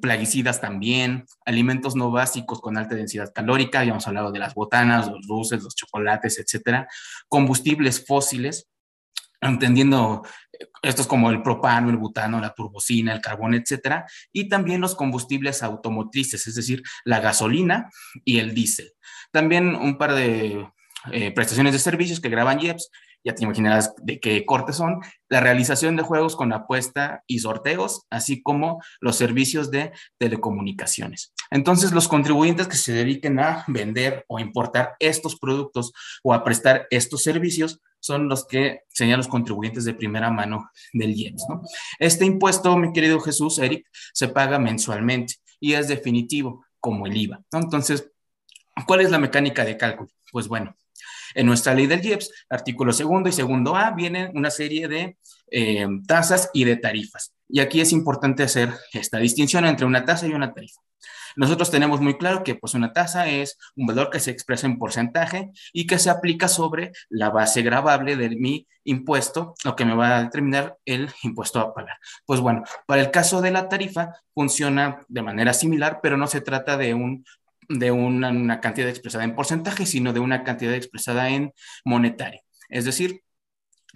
[SPEAKER 4] plaguicidas también, alimentos no básicos con alta densidad calórica, habíamos hablado de las botanas, los dulces, los chocolates, etcétera, combustibles fósiles, entendiendo eh, estos como el propano, el butano, la turbocina, el carbón, etcétera, y también los combustibles automotrices, es decir, la gasolina y el diésel. También un par de eh, prestaciones de servicios que graban IEPS, ya te imaginarás de qué corte son, la realización de juegos con apuesta y sorteos, así como los servicios de telecomunicaciones. Entonces, los contribuyentes que se dediquen a vender o importar estos productos o a prestar estos servicios son los que serían los contribuyentes de primera mano del IEPS. Este impuesto, mi querido Jesús, Eric, se paga mensualmente y es definitivo, como el IVA. Entonces, ¿cuál es la mecánica de cálculo? Pues bueno, en nuestra ley del IEPS, artículo segundo y segundo A, vienen una serie de eh, tasas y de tarifas. Y aquí es importante hacer esta distinción entre una tasa y una tarifa. Nosotros tenemos muy claro que pues una tasa es un valor que se expresa en porcentaje y que se aplica sobre la base gravable de mi impuesto, lo que me va a determinar el impuesto a pagar. Pues bueno, para el caso de la tarifa funciona de manera similar, pero no se trata de un de una, cantidad expresada en porcentaje, sino de una cantidad expresada en monetario. Es decir,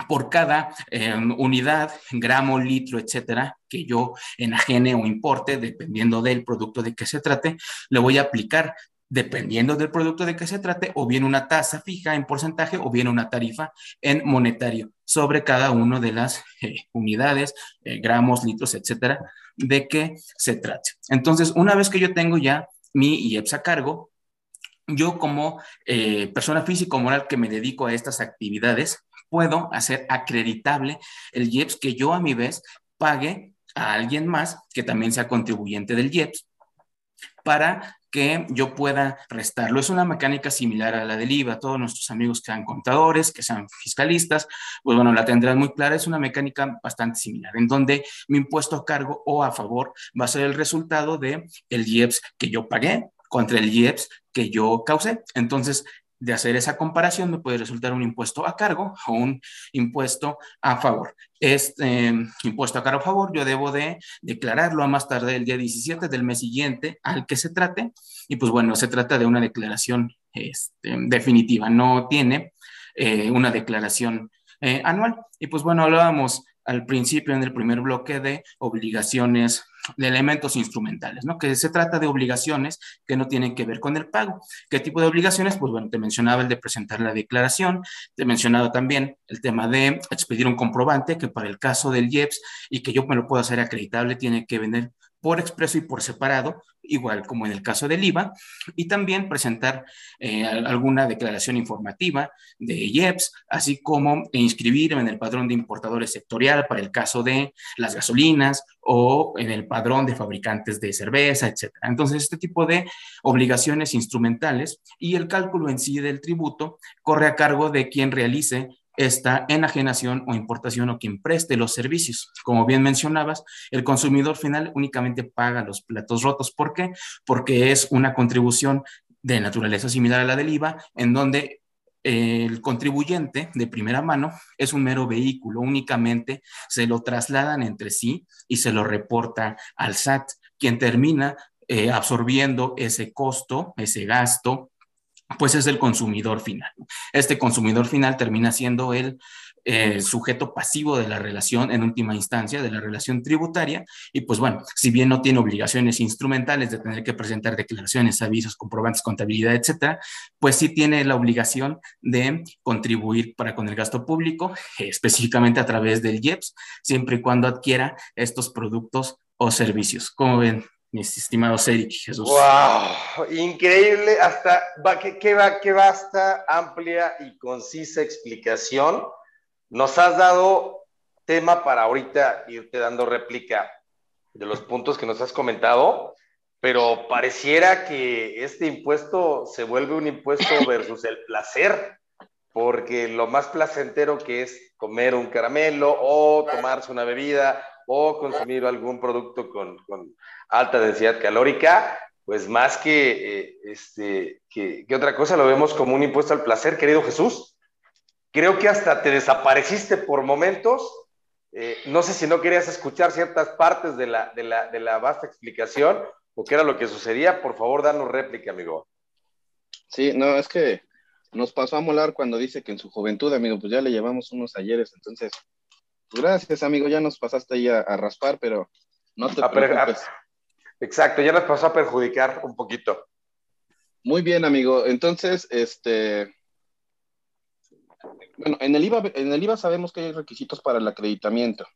[SPEAKER 4] por cada em, unidad, gramo, litro, etcétera, que yo enajene o importe, dependiendo del producto de que se trate, le voy a aplicar, dependiendo del producto de que se trate, o bien una tasa fija en porcentaje o bien una tarifa en monetario sobre cada una de las eh, unidades, eh, gramos, litros, etcétera, de que se trate. Entonces, una vez que yo tengo ya mi IEPS a cargo, yo como eh, persona física o moral que me dedico a estas actividades, puedo hacer acreditable el IEPS que yo a mi vez pague a alguien más que también sea contribuyente del IEPS para que yo pueda restarlo. Es una mecánica similar a la del IVA. Todos nuestros amigos que sean contadores, que sean fiscalistas, pues bueno, la tendrán muy clara. Es una mecánica bastante similar, en donde mi impuesto a cargo o a favor va a ser el resultado de el IEPS que yo pagué contra el IEPS que yo causé. Entonces, de hacer esa comparación me puede resultar un impuesto a cargo o un impuesto a favor. Este impuesto a cargo a favor yo debo de declararlo a más tarde el día 17 del mes siguiente al que se trate y pues bueno, se trata de una declaración este, definitiva, no tiene eh, una declaración eh, anual. Y pues bueno, hablábamos al principio en el primer bloque de obligaciones de elementos instrumentales, ¿no? Que se trata de obligaciones que no tienen que ver con el pago. ¿Qué tipo de obligaciones? Pues bueno, te mencionaba el de presentar la declaración, te he mencionado también el tema de expedir un comprobante que para el caso del IEPS y que yo me lo puedo hacer acreditable tiene que venir por expreso y por separado, igual como en el caso del IVA, y también presentar eh, alguna declaración informativa de IEPS, así como inscribirme en el padrón de importadores sectorial para el caso de las gasolinas o en el padrón de fabricantes de cerveza, etc. Entonces, este tipo de obligaciones instrumentales y el cálculo en sí del tributo corre a cargo de quien realice esta enajenación o importación o quien preste los servicios. Como bien mencionabas, el consumidor final únicamente paga los platos rotos. ¿Por qué? Porque es una contribución de naturaleza similar a la del IVA, en donde el contribuyente de primera mano es un mero vehículo, únicamente se lo trasladan entre sí y se lo reporta al SAT, quien termina eh, absorbiendo ese costo, ese gasto pues es el consumidor final. Este consumidor final termina siendo el eh, sujeto pasivo de la relación en última instancia, de la relación tributaria, y pues bueno, si bien no tiene obligaciones instrumentales de tener que presentar declaraciones, avisos, comprobantes, contabilidad, etcétera, pues sí tiene la obligación de contribuir para con el gasto público, específicamente a través del IEPS, siempre y cuando adquiera estos productos o servicios. Como ven, mis estimados Eric Jesús.
[SPEAKER 2] ¡Wow! Increíble, hasta va, qué, va, qué vasta, amplia y concisa explicación. Nos has dado tema para ahorita irte dando réplica de los puntos que nos has comentado, pero pareciera que este impuesto se vuelve un impuesto versus el placer, porque lo más placentero que es comer un caramelo o tomarse una bebida o consumir algún producto con, alta densidad calórica, pues más que, eh, este, que, otra cosa lo vemos como un impuesto al placer, querido Jesús. Creo que hasta te desapareciste por momentos. Eh, no sé si no querías escuchar ciertas partes de la, de, la, de la vasta explicación o qué era lo que sucedía. Por favor, danos réplica, amigo.
[SPEAKER 3] Sí, no, es que nos pasó a molar cuando dice que en su juventud, amigo, pues ya le llevamos unos ayeres, entonces Gracias, amigo. Ya nos pasaste ahí a, raspar, pero no te preocupes.
[SPEAKER 2] Exacto, ya nos pasó a perjudicar un poquito.
[SPEAKER 3] Muy bien, amigo. Entonces, este. Bueno, en el IVA, en el IVA sabemos que hay requisitos para el acreditamiento.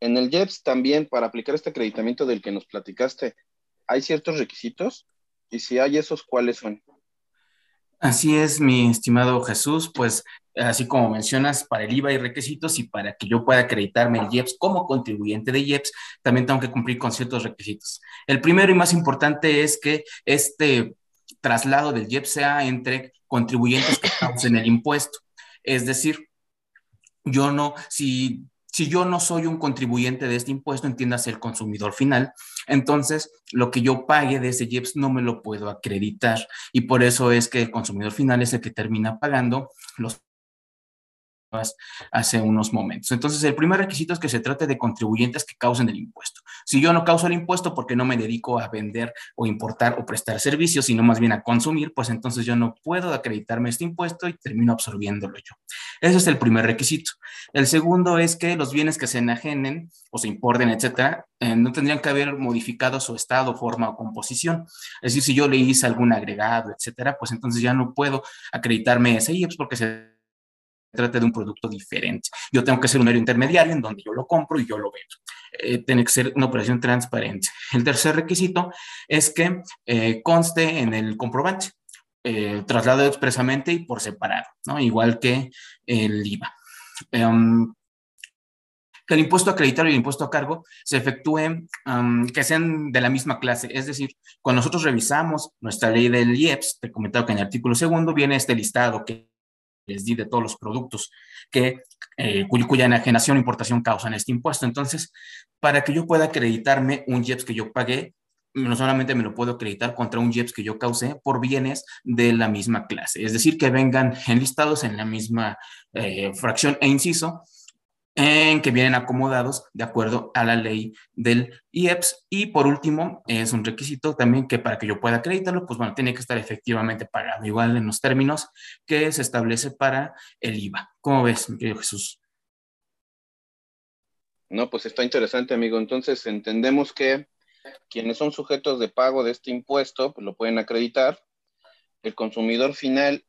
[SPEAKER 3] En el JEPS también, para aplicar este acreditamiento del que nos platicaste, ¿hay ciertos requisitos? Y si hay esos, ¿cuáles son?
[SPEAKER 4] Así es, mi estimado Jesús, pues así como mencionas, para el IVA hay requisitos y para que yo pueda acreditarme el IEPS como contribuyente de IEPS, también tengo que cumplir con ciertos requisitos. El primero y más importante es que este traslado del IEPS sea entre contribuyentes que causen el impuesto. Es decir, yo no, si si yo no soy un contribuyente de este impuesto, entiendas el consumidor final, entonces lo que yo pague de ese IEPS no me lo puedo acreditar. Y por eso es que el consumidor final es el que termina pagando los hace unos momentos. Entonces, el primer requisito es que se trate de contribuyentes que causen el impuesto. Si yo no causo el impuesto porque no me dedico a vender o importar o prestar servicios, sino más bien a consumir, pues entonces yo no puedo acreditarme este impuesto y termino absorbiéndolo yo. Ese es el primer requisito. El segundo es que los bienes que se enajenen o se importen, etcétera, eh, no tendrían que haber modificado su estado, forma o composición. Es decir, si yo le hice algún agregado, etcétera, pues entonces ya no puedo acreditarme ese IEPS porque se trata de un producto diferente. Yo tengo que ser un medio intermediario en donde yo lo compro y yo lo vendo. Eh, tiene que ser una operación transparente. El tercer requisito es que eh, conste en el comprobante, eh, traslado expresamente y por separado, ¿no? igual que el IVA. Em, que el impuesto acreditado y el impuesto a cargo se efectúen, que sean de la misma clase. Es decir, cuando nosotros revisamos nuestra ley del IEPS, te he comentado que en el artículo segundo viene este listado que les di de todos los productos que, eh, cuya enajenación o importación causan este impuesto. Entonces, para que yo pueda acreditarme un IEPS que yo pagué, no solamente me lo puedo acreditar contra un IEPS que yo causé por bienes de la misma clase, es decir, que vengan enlistados en la misma eh, fracción e inciso en que vienen acomodados de acuerdo a la ley del IEPS. Y por último, es un requisito también que para que yo pueda acreditarlo, pues bueno, tiene que estar efectivamente pagado, igual en los términos que se establece para el IVA. ¿Cómo ves, mi querido Jesús?
[SPEAKER 3] No, pues está interesante, amigo. Entonces entendemos que quienes son sujetos de pago de este impuesto, pues lo pueden acreditar. El consumidor final,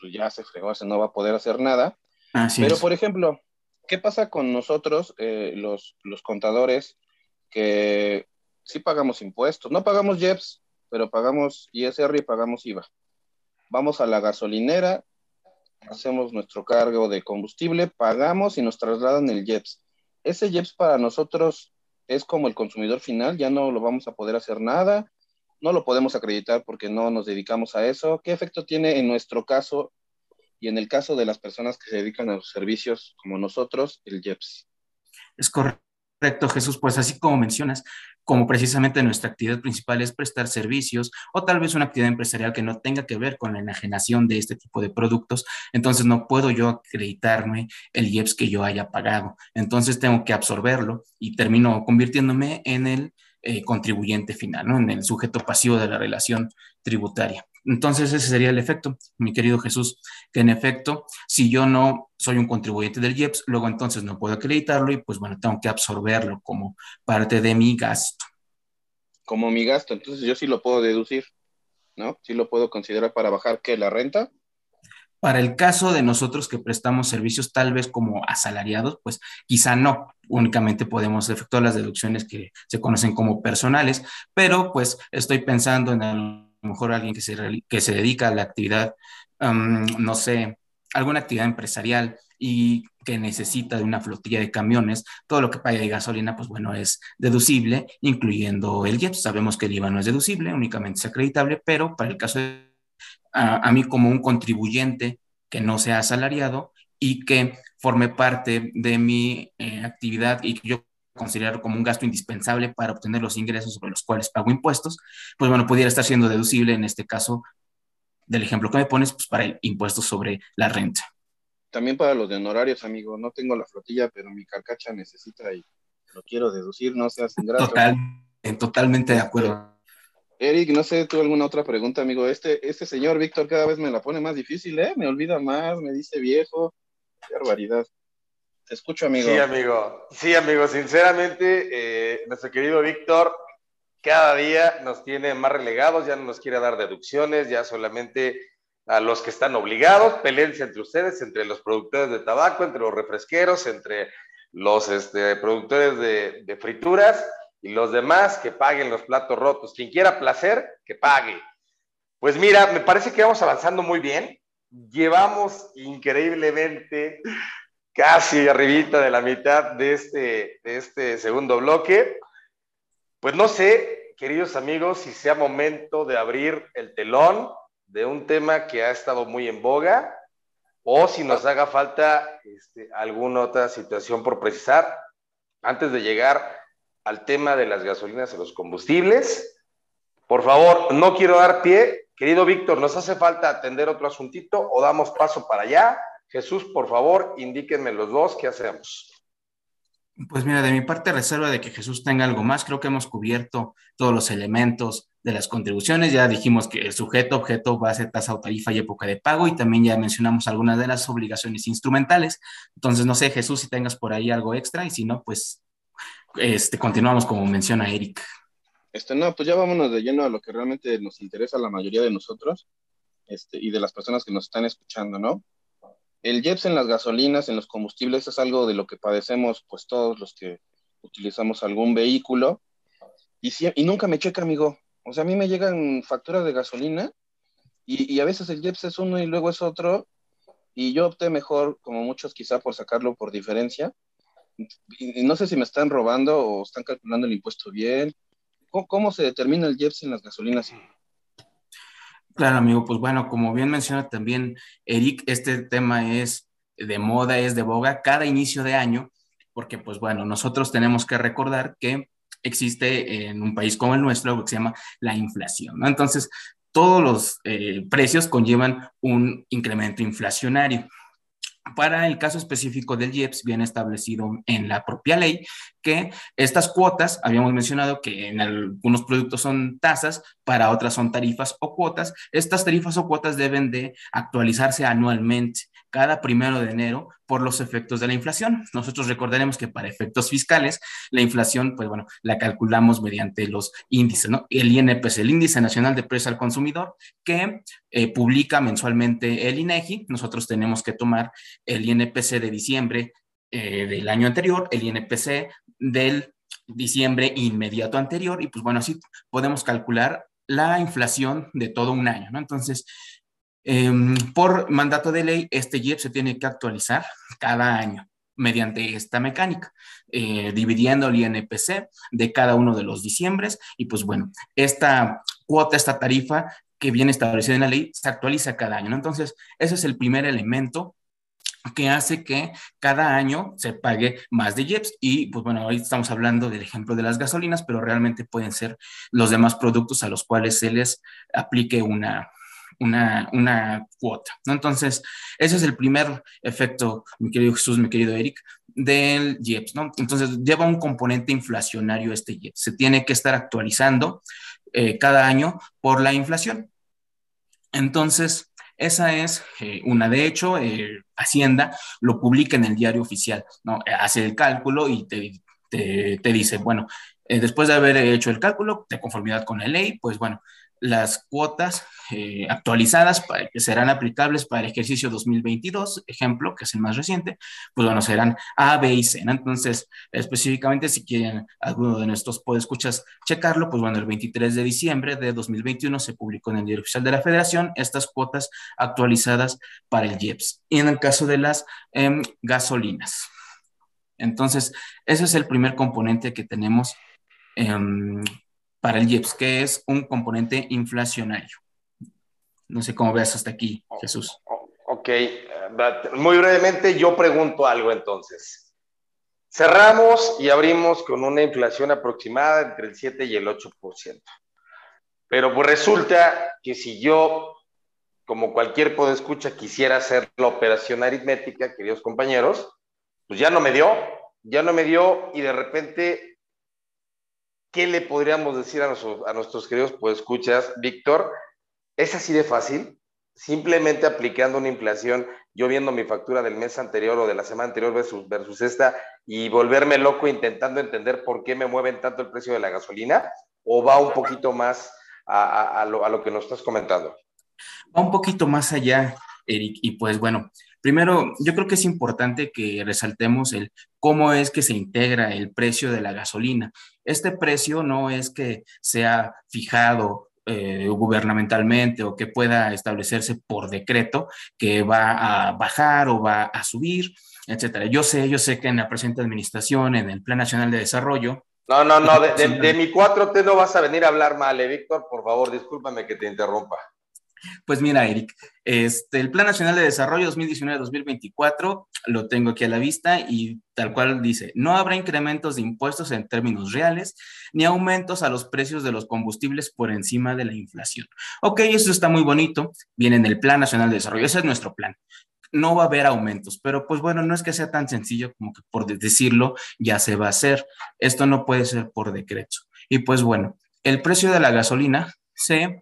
[SPEAKER 3] pues ya se fregó, se no va a poder hacer nada. Pero, por ejemplo, ¿qué pasa con nosotros, eh, los, los contadores, que sí pagamos impuestos? No pagamos JEPS, pero pagamos ISR y pagamos IVA. Vamos a la gasolinera, hacemos nuestro cargo de combustible, pagamos y nos trasladan el JEPS. Ese JEPS para nosotros es como el consumidor final, ya no lo vamos a poder hacer nada, no lo podemos acreditar porque no nos dedicamos a eso. ¿Qué efecto tiene en nuestro caso y en el caso de las personas que se dedican a los servicios como nosotros, el JEPS?
[SPEAKER 4] Es correcto, Jesús, pues así como mencionas, como precisamente nuestra actividad principal es prestar servicios o tal vez una actividad empresarial que no tenga que ver con la enajenación de este tipo de productos, entonces no puedo yo acreditarme el IEPS que yo haya pagado. Entonces tengo que absorberlo y termino convirtiéndome en el eh, contribuyente final, ¿no? en el sujeto pasivo de la relación tributaria. Entonces ese sería el efecto, mi querido Jesús, que en efecto, si yo no soy un contribuyente del IEPS, luego entonces no puedo acreditarlo y pues bueno, tengo que absorberlo como parte de mi gasto.
[SPEAKER 3] Como mi gasto, entonces yo sí lo puedo deducir, ¿no? Sí lo puedo considerar para bajar que la renta.
[SPEAKER 4] Para el caso de nosotros que prestamos servicios tal vez como asalariados, pues quizá no, únicamente podemos efectuar las deducciones que se conocen como personales, pero pues estoy pensando en el mejor alguien que se, que se dedica a la actividad, no sé, alguna actividad empresarial y que necesita de una flotilla de camiones, todo lo que paga de gasolina, pues bueno, es deducible, incluyendo el IEPS. Sabemos que el IVA no es deducible, únicamente es acreditable, pero para el caso de a, mí como un contribuyente que no sea asalariado y que forme parte de mi eh, actividad y que yo considerar como un gasto indispensable para obtener los ingresos sobre los cuales pago impuestos, pues bueno, pudiera estar siendo deducible en este caso del ejemplo que me pones, pues para el impuesto sobre la renta.
[SPEAKER 3] También para los de honorarios, amigo, no tengo la flotilla, pero mi carcacha necesita y lo quiero deducir, no seas ingrato.
[SPEAKER 4] Total, totalmente de acuerdo.
[SPEAKER 3] Eric, no sé, ¿tú alguna otra pregunta, amigo? Este, este señor Víctor cada vez me la pone más difícil, ¿eh? Me olvida más, me dice viejo. Qué barbaridad. Te escucho, amigo.
[SPEAKER 2] Sí, amigo. Sí, amigo. Sinceramente, eh, nuestro querido Víctor cada día nos tiene más relegados, ya no nos quiere dar deducciones, ya solamente a los que están obligados, peleense entre ustedes, entre los productores de tabaco, entre los refresqueros, entre los este, productores de, de frituras y los demás que paguen los platos rotos. Quien quiera placer, que pague. Pues mira, me parece que vamos avanzando muy bien. Llevamos increíblemente casi arribita de la mitad de este, de este segundo bloque. Pues no sé, queridos amigos, si sea momento de abrir el telón de un tema que ha estado muy en boga o si nos haga falta este, alguna otra situación por precisar antes de llegar al tema de las gasolinas y los combustibles. Por favor, no quiero dar pie. Querido Víctor, ¿nos hace falta atender otro asuntito o damos paso para allá? Jesús, por favor, indíquenme los dos qué hacemos.
[SPEAKER 4] Pues mira, de mi parte reserva de que Jesús tenga algo más. Creo que hemos cubierto todos los elementos de las contribuciones. Ya dijimos que el sujeto, objeto, base, tasa o tarifa y época de pago y también ya mencionamos algunas de las obligaciones instrumentales. Entonces, no sé, Jesús, si tengas por ahí algo extra y si no, pues este, continuamos como menciona Eric.
[SPEAKER 3] Este, no, pues ya vámonos de lleno a lo que realmente nos interesa a la mayoría de nosotros este, y de las personas que nos están escuchando, ¿no? El JEPS en las gasolinas, en los combustibles, es algo de lo que padecemos pues todos los que utilizamos algún vehículo. Y, y nunca me checa, amigo. O sea, a mí me llegan facturas de gasolina y, y a veces el JEPS es uno y luego es otro. Y yo opté mejor, como muchos quizá, por sacarlo por diferencia. y no sé si me están robando o están calculando el impuesto bien. ¿Cómo, se determina el IEPS en las gasolinas?
[SPEAKER 4] Claro, amigo, pues bueno, como bien menciona también Eric, este tema es de moda, es de boga cada inicio de año, porque pues bueno, nosotros tenemos que recordar que existe en un país como el nuestro lo que se llama la inflación, ¿no? Entonces, todos los eh, precios conllevan un incremento inflacionario. Para el caso específico del IEPS, viene establecido en la propia ley que estas cuotas, habíamos mencionado que en algunos productos son tasas, para otras son tarifas o cuotas. Estas tarifas o cuotas deben de actualizarse anualmente cada primero de enero por los efectos de la inflación. Nosotros recordaremos que para efectos fiscales, la inflación, pues bueno, la calculamos mediante los índices, ¿no? El INPC, el Índice Nacional de Precios al Consumidor, que eh, publica mensualmente el INEGI. Nosotros tenemos que tomar el INPC de diciembre eh, del año anterior, el INPC del diciembre inmediato anterior, y pues bueno, así podemos calcular la inflación de todo un año, ¿no? Entonces, Em, por mandato de ley, este JEP se tiene que actualizar cada año mediante esta mecánica, eh, dividiendo el INPC de cada uno de los diciembres. Y pues bueno, esta cuota, esta tarifa que viene establecida en la ley, se actualiza cada año. Entonces, ese es el primer elemento que hace que cada año se pague más de JEPS. Y pues bueno, hoy estamos hablando del ejemplo de las gasolinas, pero realmente pueden ser los demás productos a los cuales se les aplique una, una, una cuota. ¿no? Entonces, ese es el primer efecto, mi querido Jesús, mi querido Eric, del IEPS. ¿no? Entonces, lleva un componente inflacionario este IEPS. Se tiene que estar actualizando eh, cada año por la inflación. Entonces, esa es eh, una. De hecho, eh, Hacienda lo publica en el diario oficial, ¿no? Hace el cálculo y te, te, te dice, bueno, después de haber hecho el cálculo de conformidad con la ley, pues bueno, las cuotas eh, actualizadas para, que serán aplicables para el ejercicio 2022, ejemplo, que es el más reciente, pues bueno, serán A, B y C. Entonces, específicamente, si quieren alguno de nuestros podescuchas checarlo, pues bueno, el 23 de diciembre de 2021 se publicó en el Diario Oficial de la Federación estas cuotas actualizadas para el IEPS. Y en el caso de las em, gasolinas. Entonces, ese es el primer componente que tenemos em, para el IEPS, que es un componente inflacionario. No sé cómo veas hasta aquí, Jesús.
[SPEAKER 2] Ok, muy brevemente yo pregunto algo entonces. Cerramos y abrimos con una inflación aproximada entre el 7 y el 8%. Pero pues resulta que si yo, como cualquier podescucha, quisiera hacer la operación aritmética, queridos compañeros, pues ya no me dio, ya no me dio y de repente ¿qué le podríamos decir a, nuestros queridos pues escuchas, Víctor? Es así de fácil, simplemente aplicando una inflación, yo viendo mi factura del mes anterior o de la semana anterior versus, esta y volverme loco intentando entender por qué me mueven tanto el precio de la gasolina, o va un poquito más a lo que nos estás comentando?
[SPEAKER 4] Va un poquito más allá, Eric, y pues bueno, Primero, yo creo que es importante que resaltemos el cómo es que se integra el precio de la gasolina. Este precio no es que sea fijado eh, gubernamentalmente o que pueda establecerse por decreto que va a bajar o va a subir, etcétera. Yo sé, yo sé que en la presente administración, en el Plan Nacional de Desarrollo.
[SPEAKER 2] No, no, no, de, de mi 4T no vas a venir a hablar mal, ¿eh, Víctor, por favor, discúlpame que te interrumpa.
[SPEAKER 4] Pues mira, Eric, este, el Plan Nacional de Desarrollo 2019-2024 lo tengo aquí a la vista y tal cual dice, no habrá incrementos de impuestos en términos reales ni aumentos a los precios de los combustibles por encima de la inflación. Ok, eso está muy bonito, viene en el Plan Nacional de Desarrollo, ese es nuestro plan. No va a haber aumentos, pero pues bueno, no es que sea tan sencillo como que por decirlo ya se va a hacer. Esto no puede ser por decreto. Y pues bueno, el precio de la gasolina se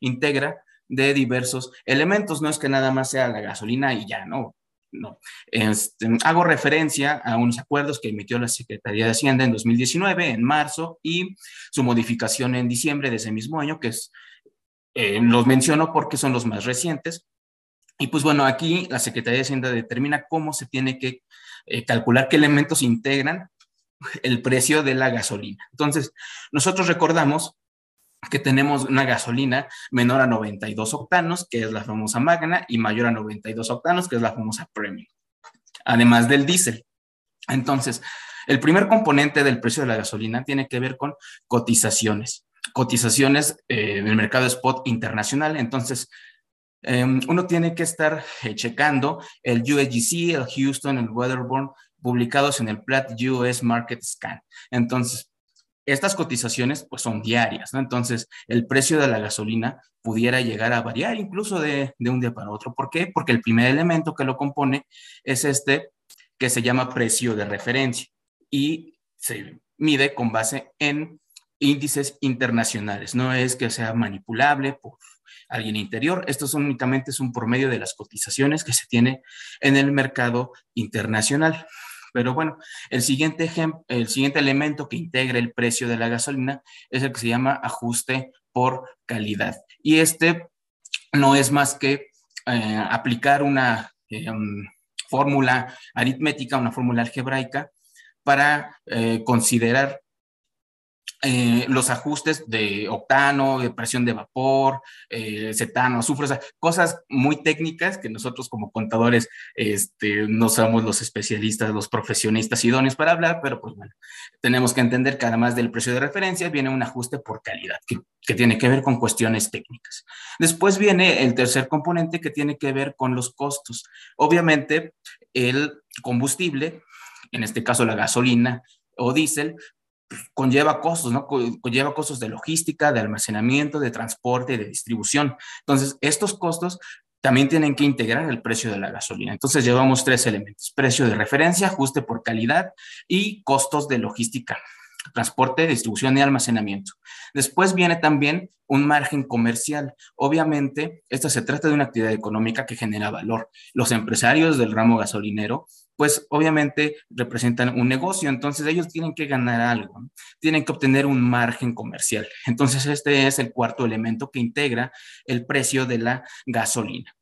[SPEAKER 4] integra de diversos elementos. No es que nada más sea la gasolina y ya, no. No. Este, hago referencia a unos acuerdos que emitió la Secretaría de Hacienda en 2019, en marzo, y su modificación en diciembre de ese mismo año, que eh, los menciono porque son los más recientes. Y pues bueno, aquí la Secretaría de Hacienda determina cómo se tiene que eh, calcular qué elementos integran el precio de la gasolina. Entonces, nosotros recordamos que tenemos una gasolina menor a 92 octanos, que es la famosa Magna, y mayor a 92 octanos, que es la famosa Premium, además del diésel. Entonces, el primer componente del precio de la gasolina tiene que ver con cotizaciones, cotizaciones eh, en el mercado spot internacional. Entonces, em, uno tiene que estar eh, checando el USGC, el Houston, el Weatherborn, publicados en el Plat US Market Scan. Entonces, estas cotizaciones pues son diarias. Entonces, el precio de la gasolina pudiera llegar a variar incluso de, de, un día para otro. ¿Por qué? Porque el primer elemento que lo compone es este que se llama precio de referencia y se mide con base en índices internacionales. No es que sea manipulable por alguien interior. Esto únicamente es un promedio de las cotizaciones que se tiene en el mercado internacional. Pero bueno, el siguiente, el siguiente elemento que integra el precio de la gasolina es el que se llama ajuste por calidad. Y este no es más que eh, aplicar una eh, um, fórmula aritmética, una fórmula algebraica, para eh, considerar eh, los ajustes de octano, de presión de vapor, eh, cetano, azufre, o sea, cosas muy técnicas que nosotros como contadores este, no somos los especialistas, los profesionistas idóneos para hablar, pero pues bueno, tenemos que entender que además del precio de referencia viene un ajuste por calidad, que, que tiene que ver con cuestiones técnicas. Después viene el tercer componente que tiene que ver con los costos. Obviamente, el combustible, en este caso la gasolina, o diésel, conlleva costos, ¿no? Conlleva costos de logística, de almacenamiento, de transporte, de distribución. Entonces, estos costos también tienen que integrar el precio de la gasolina. Entonces, llevamos tres elementos, precio de referencia, ajuste por calidad y costos de logística transporte, distribución y almacenamiento. Después viene también un margen comercial. Obviamente, esta se trata de una actividad económica que genera valor. Los empresarios del ramo gasolinero pues obviamente representan un negocio, entonces ellos tienen que ganar algo, tienen que obtener un margen comercial. Entonces este es el cuarto elemento que integra el precio de la gasolina.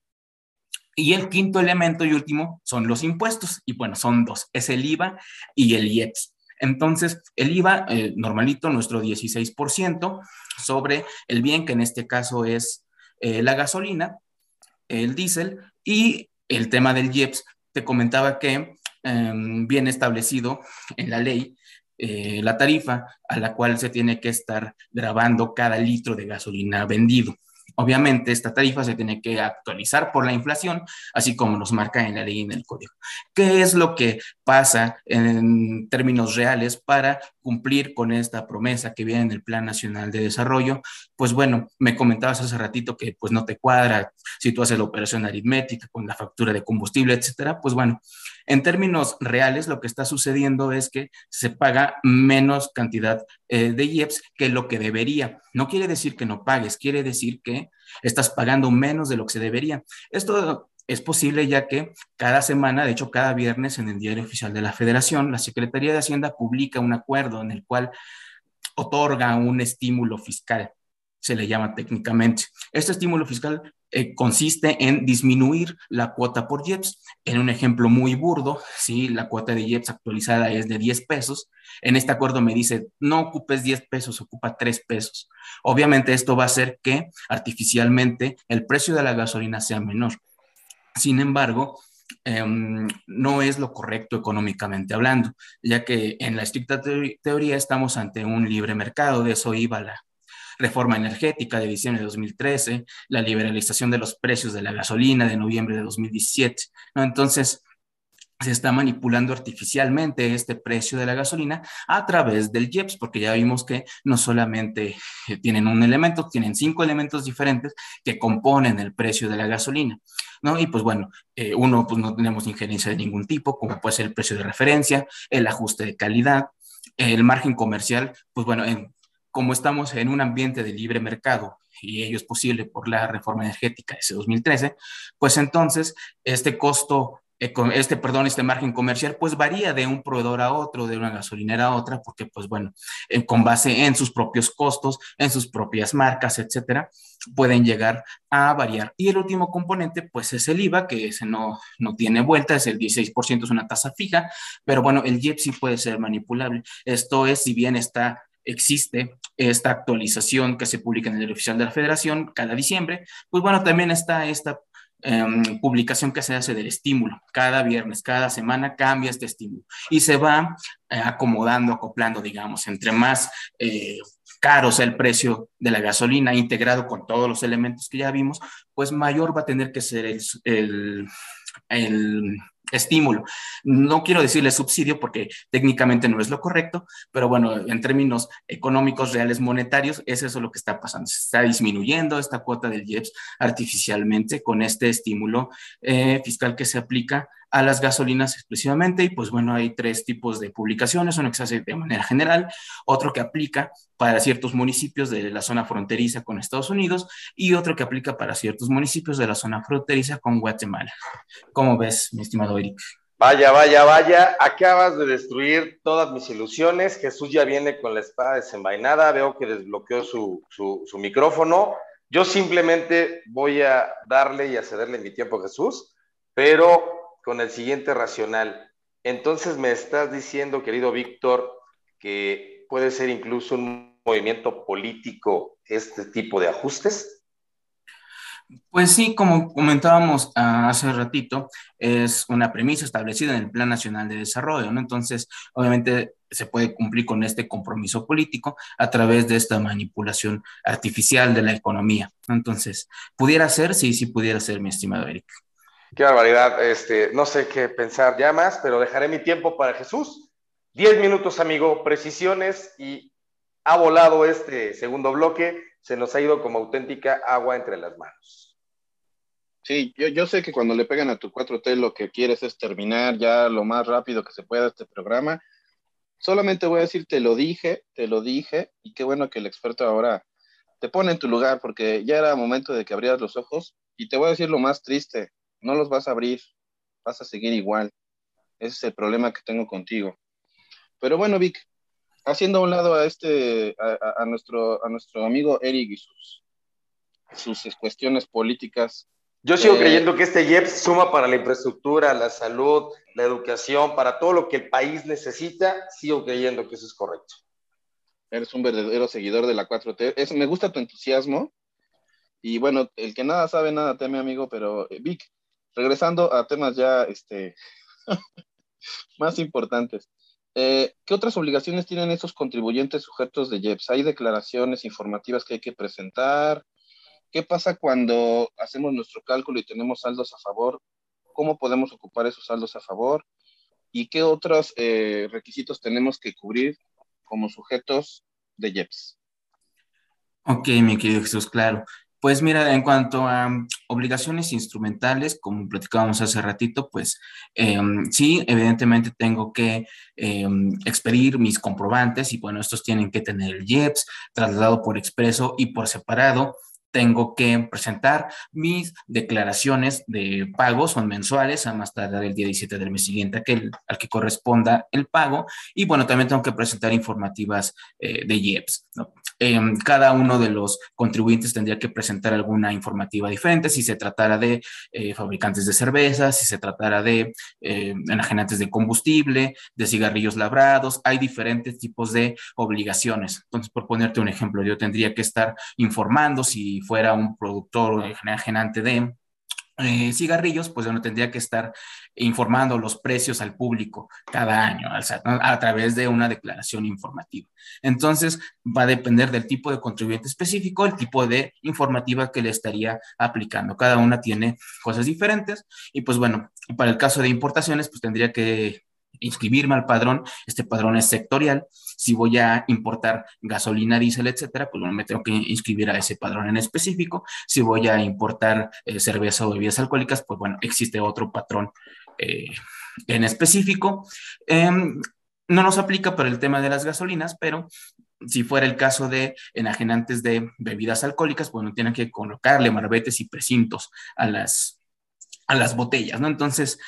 [SPEAKER 4] Y el quinto elemento y último son los impuestos, y bueno, son dos, es el IVA y el IEPS. Entonces, el IVA, eh, normalito, nuestro 16% sobre el bien, que en este caso es eh, la gasolina, el diésel, y el tema del IEPS, te comentaba que em, viene establecido en la ley eh, la tarifa a la cual se tiene que estar grabando cada litro de gasolina vendido. Obviamente, esta tarifa se tiene que actualizar por la inflación, así como nos marca en la ley y en el código. ¿Qué es lo que pasa en términos reales para cumplir con esta promesa que viene en el Plan Nacional de Desarrollo? Pues bueno, me comentabas hace ratito que pues no te cuadra si tú haces la operación aritmética con la factura de combustible, etcétera. Pues bueno, en términos reales, lo que está sucediendo es que se paga menos cantidad eh, de IEPS que lo que debería. No quiere decir que no pagues, quiere decir que estás pagando menos de lo que se debería. Esto es posible ya que cada semana, de hecho cada viernes en el Diario Oficial de la Federación, la Secretaría de Hacienda publica un acuerdo en el cual otorga un estímulo fiscal se le llama técnicamente. Este estímulo fiscal eh, consiste en disminuir la cuota por IEPS. En un ejemplo muy burdo, si la cuota de IEPS actualizada es de 10 pesos, en este acuerdo me dice, no ocupes 10 pesos, ocupa 3 pesos. Obviamente esto va a hacer que artificialmente el precio de la gasolina sea menor. Sin embargo, em, no es lo correcto económicamente hablando, ya que en la estricta teoría estamos ante un libre mercado, de eso iba la, reforma energética de diciembre de 2013, la liberalización de los precios de la gasolina de noviembre de 2017. ¿no? Entonces, se está manipulando artificialmente este precio de la gasolina a través del IEPS, porque ya vimos que no solamente tienen un elemento, tienen cinco elementos diferentes que componen el precio de la gasolina. ¿no? Y pues bueno, eh, uno, pues no tenemos injerencia de ningún tipo, como puede ser el precio de referencia, el ajuste de calidad, el margen comercial, pues bueno, en, como estamos en un ambiente de libre mercado y ello es posible por la reforma energética de ese 2013, pues entonces este costo, este, perdón, este margen comercial, pues varía de un proveedor a otro, de una gasolinera a otra, porque pues bueno, con base en sus propios costos, en sus propias marcas, etcétera, pueden llegar a variar. Y el último componente, pues es el IVA, que ese no, no tiene vuelta, es el 16%, es una tasa fija, pero bueno, el IEP sí puede ser manipulable. Esto es, si bien está existe esta actualización que se publica en el oficial de la federación cada diciembre, pues bueno, también está esta em, publicación que se hace del estímulo. Cada viernes, cada semana cambia este estímulo y se va eh, acomodando, acoplando, digamos, entre más eh, caro sea el precio de la gasolina integrado con todos los elementos que ya vimos, pues mayor va a tener que ser el, el estímulo. No quiero decirle subsidio porque técnicamente no es lo correcto, pero bueno, en términos económicos reales monetarios, es eso lo que está pasando. Se está disminuyendo esta cuota del IEPS artificialmente con este estímulo eh, fiscal que se aplica a las gasolinas exclusivamente y pues bueno, hay tres tipos de publicaciones, uno que se hace de manera general, otro que aplica para ciertos municipios de la zona fronteriza con Estados Unidos y otro que aplica para ciertos municipios de la zona fronteriza con Guatemala. ¿Cómo ves, mi estimado Eric?
[SPEAKER 2] Vaya, vaya, vaya, acabas de destruir todas mis ilusiones. Jesús ya viene con la espada desenvainada, veo que desbloqueó su, su, su micrófono. Yo simplemente voy a darle y a cederle mi tiempo a Jesús, pero con el siguiente racional. Entonces me estás diciendo, querido Víctor, que puede ser incluso un movimiento político este tipo de ajustes.
[SPEAKER 4] Pues sí, como comentábamos ah, hace ratito, es una premisa establecida en el Plan Nacional de Desarrollo, ¿no? Entonces, obviamente se puede cumplir con este compromiso político a través de esta manipulación artificial de la economía. Entonces, ¿pudiera ser? Sí, sí pudiera ser, mi estimado Eric.
[SPEAKER 2] Qué barbaridad. Este, no sé qué pensar ya más, pero dejaré mi tiempo para Jesús. Diez minutos, amigo, precisiones y ha volado este segundo bloque. Se nos ha ido como auténtica agua entre las manos.
[SPEAKER 3] Sí, yo, yo sé que cuando le pegan a tu 4T lo que quieres es terminar ya lo más rápido que se pueda este programa. Solamente voy a decir, te lo dije, te lo dije, y qué bueno que el experto ahora te pone en tu lugar, porque ya era momento de que abrieras los ojos. Y te voy a decir lo más triste, no los vas a abrir, vas a seguir igual. Ese es el problema que tengo contigo. Pero bueno, Vic, haciendo a un lado a este, a, nuestro, a nuestro amigo Eric y sus, sus cuestiones políticas.
[SPEAKER 2] Yo sigo eh, creyendo que este IEPS suma para la infraestructura, la salud, la educación, para todo lo que el país necesita. Sigo creyendo que eso es correcto.
[SPEAKER 3] Eres un verdadero seguidor de la 4T. me gusta tu entusiasmo. Y bueno, el que nada sabe, nada teme, amigo, pero eh, Vic, regresando a temas ya este, más importantes. Eh, ¿Qué otras obligaciones tienen esos contribuyentes sujetos de IEPS? ¿Hay declaraciones informativas que hay que presentar? ¿Qué pasa cuando hacemos nuestro cálculo y tenemos saldos a favor? ¿Cómo podemos ocupar esos saldos a favor? ¿Y qué otros eh, requisitos tenemos que cubrir como sujetos de IEPS?
[SPEAKER 4] Ok, mi querido Jesús, claro. Pues mira, en cuanto a mm, obligaciones instrumentales, como platicábamos hace ratito, pues em, sí, evidentemente tengo que em, expedir mis comprobantes y bueno, estos tienen que tener el IEPS trasladado por expreso y por separado tengo que presentar mis declaraciones de pago, son mensuales, a más tardar el día 17 del mes siguiente aquel, al que corresponda el pago. Y bueno, también tengo que presentar informativas eh, de IEPS. Em, cada uno de los contribuyentes tendría que presentar alguna informativa diferente, si se tratara de eh, fabricantes de cerveza, si se tratara de eh, enajenantes de combustible, de cigarrillos labrados, hay diferentes tipos de obligaciones. Entonces, por ponerte un ejemplo, yo tendría que estar informando si fuera un productor enajenante de eh, cigarrillos, pues uno tendría que estar informando los precios al público cada año a través de una declaración informativa. Entonces, va a depender del tipo de contribuyente específico, el tipo de informativa que le estaría aplicando. Cada una tiene cosas diferentes y pues bueno, para el caso de importaciones, pues tendría que inscribirme al padrón. Este padrón es sectorial. Si voy a importar gasolina, diésel, etcétera, pues me tengo que inscribir a ese padrón en específico. Si voy a importar eh, cerveza o bebidas alcohólicas, pues bueno, existe otro patrón eh, en específico. Em, no nos aplica para el tema de las gasolinas, pero si fuera el caso de enajenantes de bebidas alcohólicas, bueno, tienen que colocarle marbetes y precintos a las, a las botellas, ¿no? Entonces,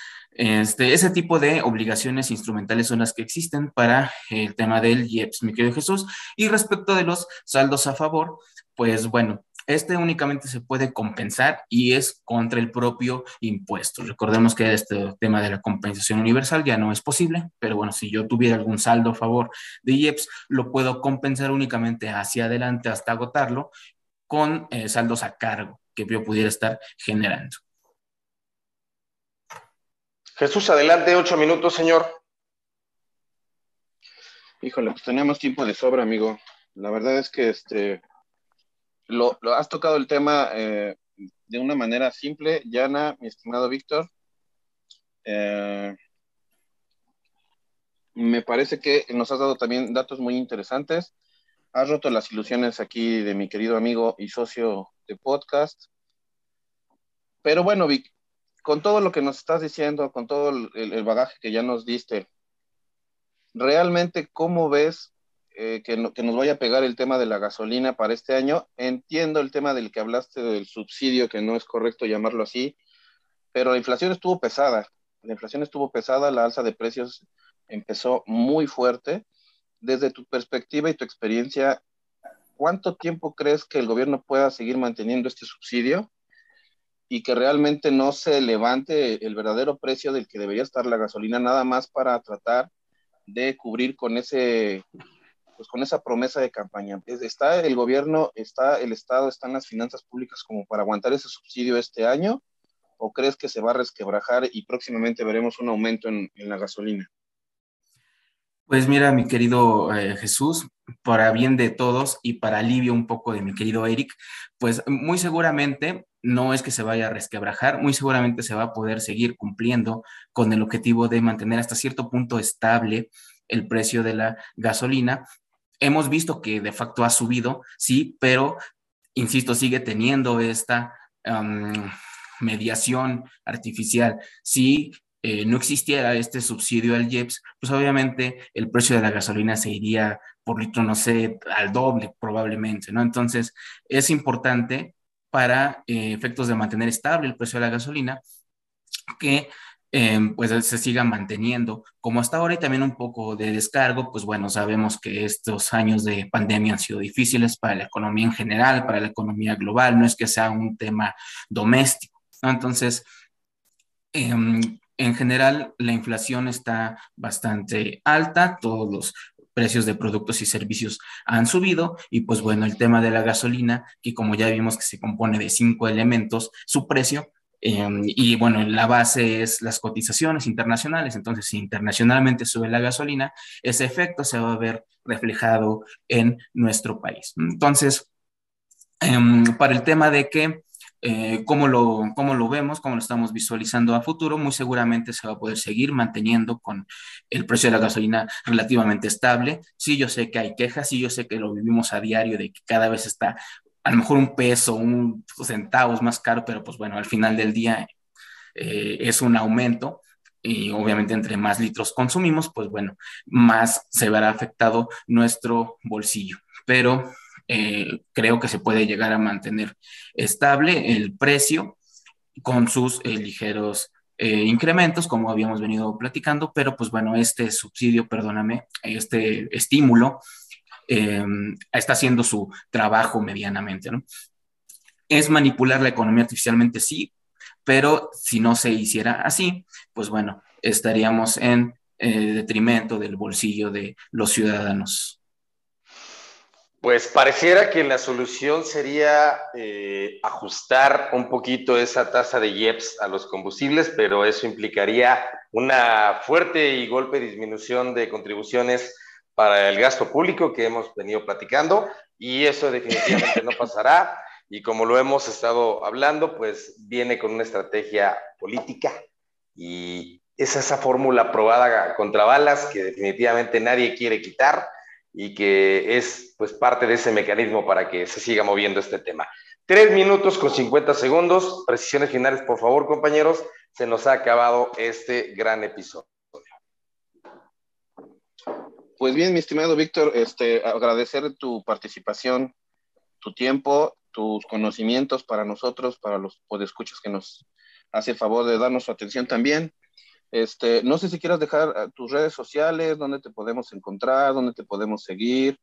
[SPEAKER 4] este, ese tipo de obligaciones instrumentales son las que existen para el tema del IEPS, mi querido Jesús. Y respecto de los saldos a favor, pues bueno, este únicamente se puede compensar y es contra el propio impuesto. Recordemos que este tema de la compensación universal ya no es posible, pero bueno, si yo tuviera algún saldo a favor de IEPS, lo puedo compensar únicamente hacia adelante hasta agotarlo con eh, saldos a cargo que yo pudiera estar generando.
[SPEAKER 2] Jesús, adelante, ocho minutos, señor.
[SPEAKER 3] Híjole, pues teníamos tiempo de sobra, amigo. La verdad es que este lo, has tocado el tema eh, de una manera simple, llana, mi estimado Víctor. Eh, me parece que nos has dado también datos muy interesantes. Has roto las ilusiones aquí de mi querido amigo y socio de podcast. Pero bueno, Vic, con todo lo que nos estás diciendo, con todo el, bagaje que ya nos diste, realmente, ¿cómo ves eh, que, que, nos vaya a pegar el tema de la gasolina para este año? Entiendo el tema del que hablaste del subsidio, que no es correcto llamarlo así, pero la inflación estuvo pesada. La inflación estuvo pesada, la alza de precios empezó muy fuerte. Desde tu perspectiva y tu experiencia, ¿cuánto tiempo crees que el gobierno pueda seguir manteniendo este subsidio y que realmente no se levante el verdadero precio del que debería estar la gasolina nada más para tratar de cubrir con ese pues con esa promesa de campaña. ¿Está el gobierno, está el Estado, están las finanzas públicas como para aguantar ese subsidio este año? ¿O crees que se va a resquebrajar y próximamente veremos un aumento en la gasolina?
[SPEAKER 4] Pues mira, mi querido eh, Jesús, para bien de todos y para alivio un poco de mi querido Eric, pues muy seguramente no es que se vaya a resquebrajar, muy seguramente se va a poder seguir cumpliendo con el objetivo de mantener hasta cierto punto estable el precio de la gasolina. Hemos visto que de facto ha subido, sí, pero, insisto, sigue teniendo esta mediación artificial. Sí, eh, no existiera este subsidio al IEPS, pues obviamente el precio de la gasolina se iría por litro, no sé, al doble probablemente, ¿no? Entonces, es importante para eh, efectos de mantener estable el precio de la gasolina que em, pues se siga manteniendo como hasta ahora y también un poco de descargo, pues bueno, sabemos que estos años de pandemia han sido difíciles para la economía en general, para la economía global, no es que sea un tema doméstico, ¿no? Entonces, em, en general, la inflación está bastante alta, todos los precios de productos y servicios han subido y pues bueno, el tema de la gasolina, que como ya vimos que se compone de cinco elementos, su precio em, y bueno, la base es las cotizaciones internacionales. Entonces, si internacionalmente sube la gasolina, ese efecto se va a ver reflejado en nuestro país. Entonces, em, para el tema de que eh, cómo, lo, cómo lo vemos, cómo lo estamos visualizando a futuro, muy seguramente se va a poder seguir manteniendo con el precio de la gasolina relativamente estable. Sí, yo sé que hay quejas, sí, yo sé que lo vivimos a diario de que cada vez está a lo mejor un peso, un centavos más caro, pero pues bueno, al final del día eh, es un aumento y obviamente entre más litros consumimos, pues bueno, más se verá afectado nuestro bolsillo. Pero eh, creo que se puede llegar a mantener estable el precio con sus eh, ligeros eh, incrementos, como habíamos venido platicando, pero pues bueno, este subsidio, perdóname, este estímulo está haciendo su trabajo medianamente, ¿no? ¿Es manipular la economía artificialmente? Sí, pero si no se hiciera así, pues bueno, estaríamos en detrimento del bolsillo de los ciudadanos.
[SPEAKER 2] Pues pareciera que la solución sería eh, ajustar un poquito esa tasa de IEPS a los combustibles, pero eso implicaría una fuerte y golpe disminución de contribuciones para el gasto público que hemos venido platicando y eso definitivamente no pasará. Y como lo hemos estado hablando, pues viene con una estrategia política y es esa fórmula probada contra balas que definitivamente nadie quiere quitar y que es pues parte de ese mecanismo para que se siga moviendo este tema. Tres minutos con 50 segundos, precisiones finales, por favor, compañeros. Se nos ha acabado este gran episodio.
[SPEAKER 3] Pues bien, mi estimado Víctor, este, agradecer tu participación, tu tiempo, tus conocimientos para nosotros, para los podescuchos que nos hace el favor de darnos su atención también. Este, no sé si quieras dejar ah, tus redes sociales, dónde te podemos encontrar, dónde te podemos seguir,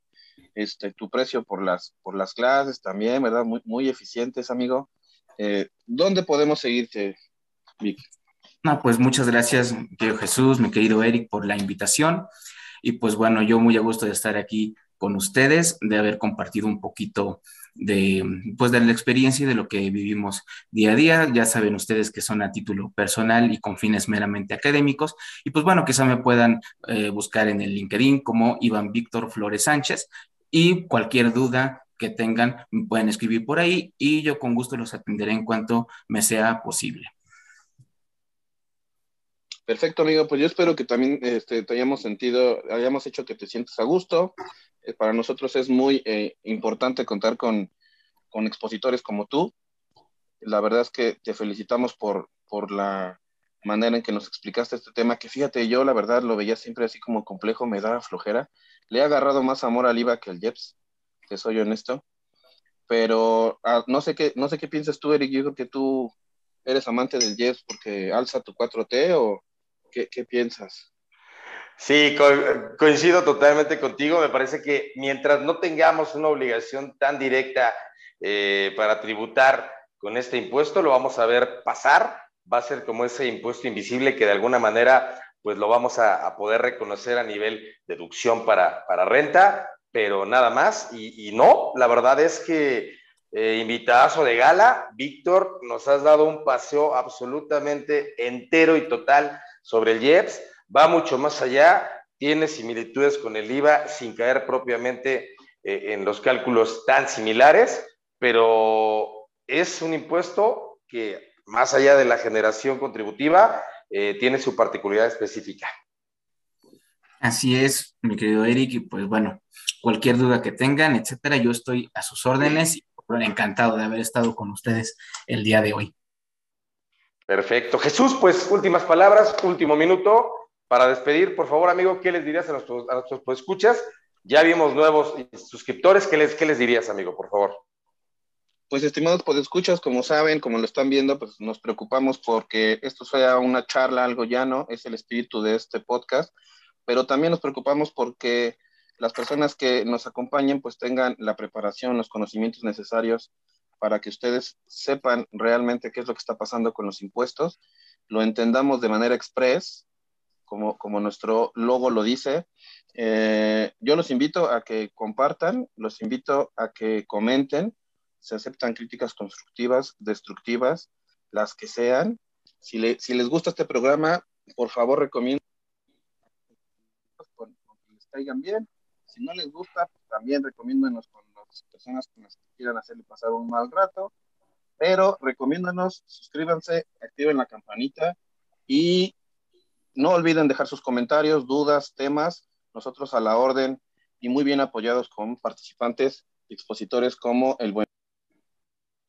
[SPEAKER 3] este, tu precio por las, por las clases también, ¿verdad? Muy, muy eficientes, amigo. Eh, ¿Dónde podemos seguirte, Vic?
[SPEAKER 4] No, pues muchas gracias, querido Jesús, mi querido Eric, por la invitación. Y pues bueno, yo muy a gusto de estar aquí con ustedes, de haber compartido un poquito de, pues, de la experiencia y de lo que vivimos día a día. Ya saben ustedes que son a título personal y con fines meramente académicos. Y pues bueno, quizá me puedan eh, buscar en el LinkedIn como Iván Víctor Flores Sánchez y cualquier duda que tengan pueden escribir por ahí y yo con gusto los atenderé en cuanto me sea posible.
[SPEAKER 3] Perfecto, amigo. Pues yo espero que también este, te hayamos sentido, hayamos hecho que te sientas a gusto. Eh, para nosotros es muy eh, importante contar con, con, expositores como tú. La verdad es que te felicitamos por, por la manera en que nos explicaste este tema, que fíjate, yo la verdad lo veía siempre así como complejo, me daba flojera. Le he agarrado más amor al IVA que al JEPS que soy honesto. Pero ah, no, sé qué, no sé qué piensas tú, Eric. Que tú eres amante del jazz porque alza tu 4T o qué, qué piensas.
[SPEAKER 2] Sí, coincido totalmente contigo. Me parece que mientras no tengamos una obligación tan directa eh, para tributar con este impuesto, lo vamos a ver pasar. Va a ser como ese impuesto invisible que de alguna manera pues lo vamos a, poder reconocer a nivel deducción para, para renta pero nada más. Y, no, la verdad es que eh, invitazo de gala, Víctor, nos has dado un paseo absolutamente entero y total sobre el IEPS. Va mucho más allá, tiene similitudes con el IVA sin caer propiamente eh, en los cálculos tan similares, pero es un impuesto que más allá de la generación contributiva, eh, tiene su particularidad específica.
[SPEAKER 4] Así es, mi querido Eric, y pues bueno, cualquier duda que tengan, etcétera, yo estoy a sus órdenes y encantado de haber estado con ustedes el día de hoy.
[SPEAKER 2] Perfecto. Jesús, pues últimas palabras, último minuto para despedir. Por favor, amigo, ¿qué les dirías a nuestros, a escuchas? Ya vimos nuevos suscriptores. ¿Qué les, ¿Qué les dirías, amigo, por favor?
[SPEAKER 3] Pues estimados escuchas, como saben, como lo están viendo, pues nos preocupamos porque esto sea una charla, algo llano, es el espíritu de este podcast pero también nos preocupamos porque las personas que nos acompañen pues tengan la preparación, los conocimientos necesarios para que ustedes sepan realmente qué es lo que está pasando con los impuestos, lo entendamos de manera express, como, como nuestro logo lo dice. Eh, yo los invito a que compartan, los invito a que comenten, se aceptan críticas constructivas, destructivas, las que sean. Si, si les gusta este programa, por favor recomiendo caigan bien. Si no les gusta, también recomiéndanos con las personas que nos quieran hacerle pasar un mal rato. Pero recomiéndanos, suscríbanse, activen la campanita y no olviden dejar sus comentarios, dudas, temas. Nosotros a la orden y muy bien apoyados con participantes expositores como el buen.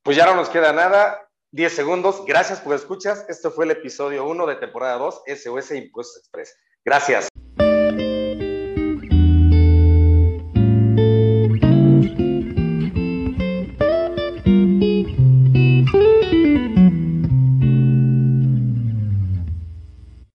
[SPEAKER 2] Pues ya no nos queda nada. 10 segundos. Gracias por escuchas. Este fue el episodio 1 de temporada 2, SOS Impuestos Express. Gracias.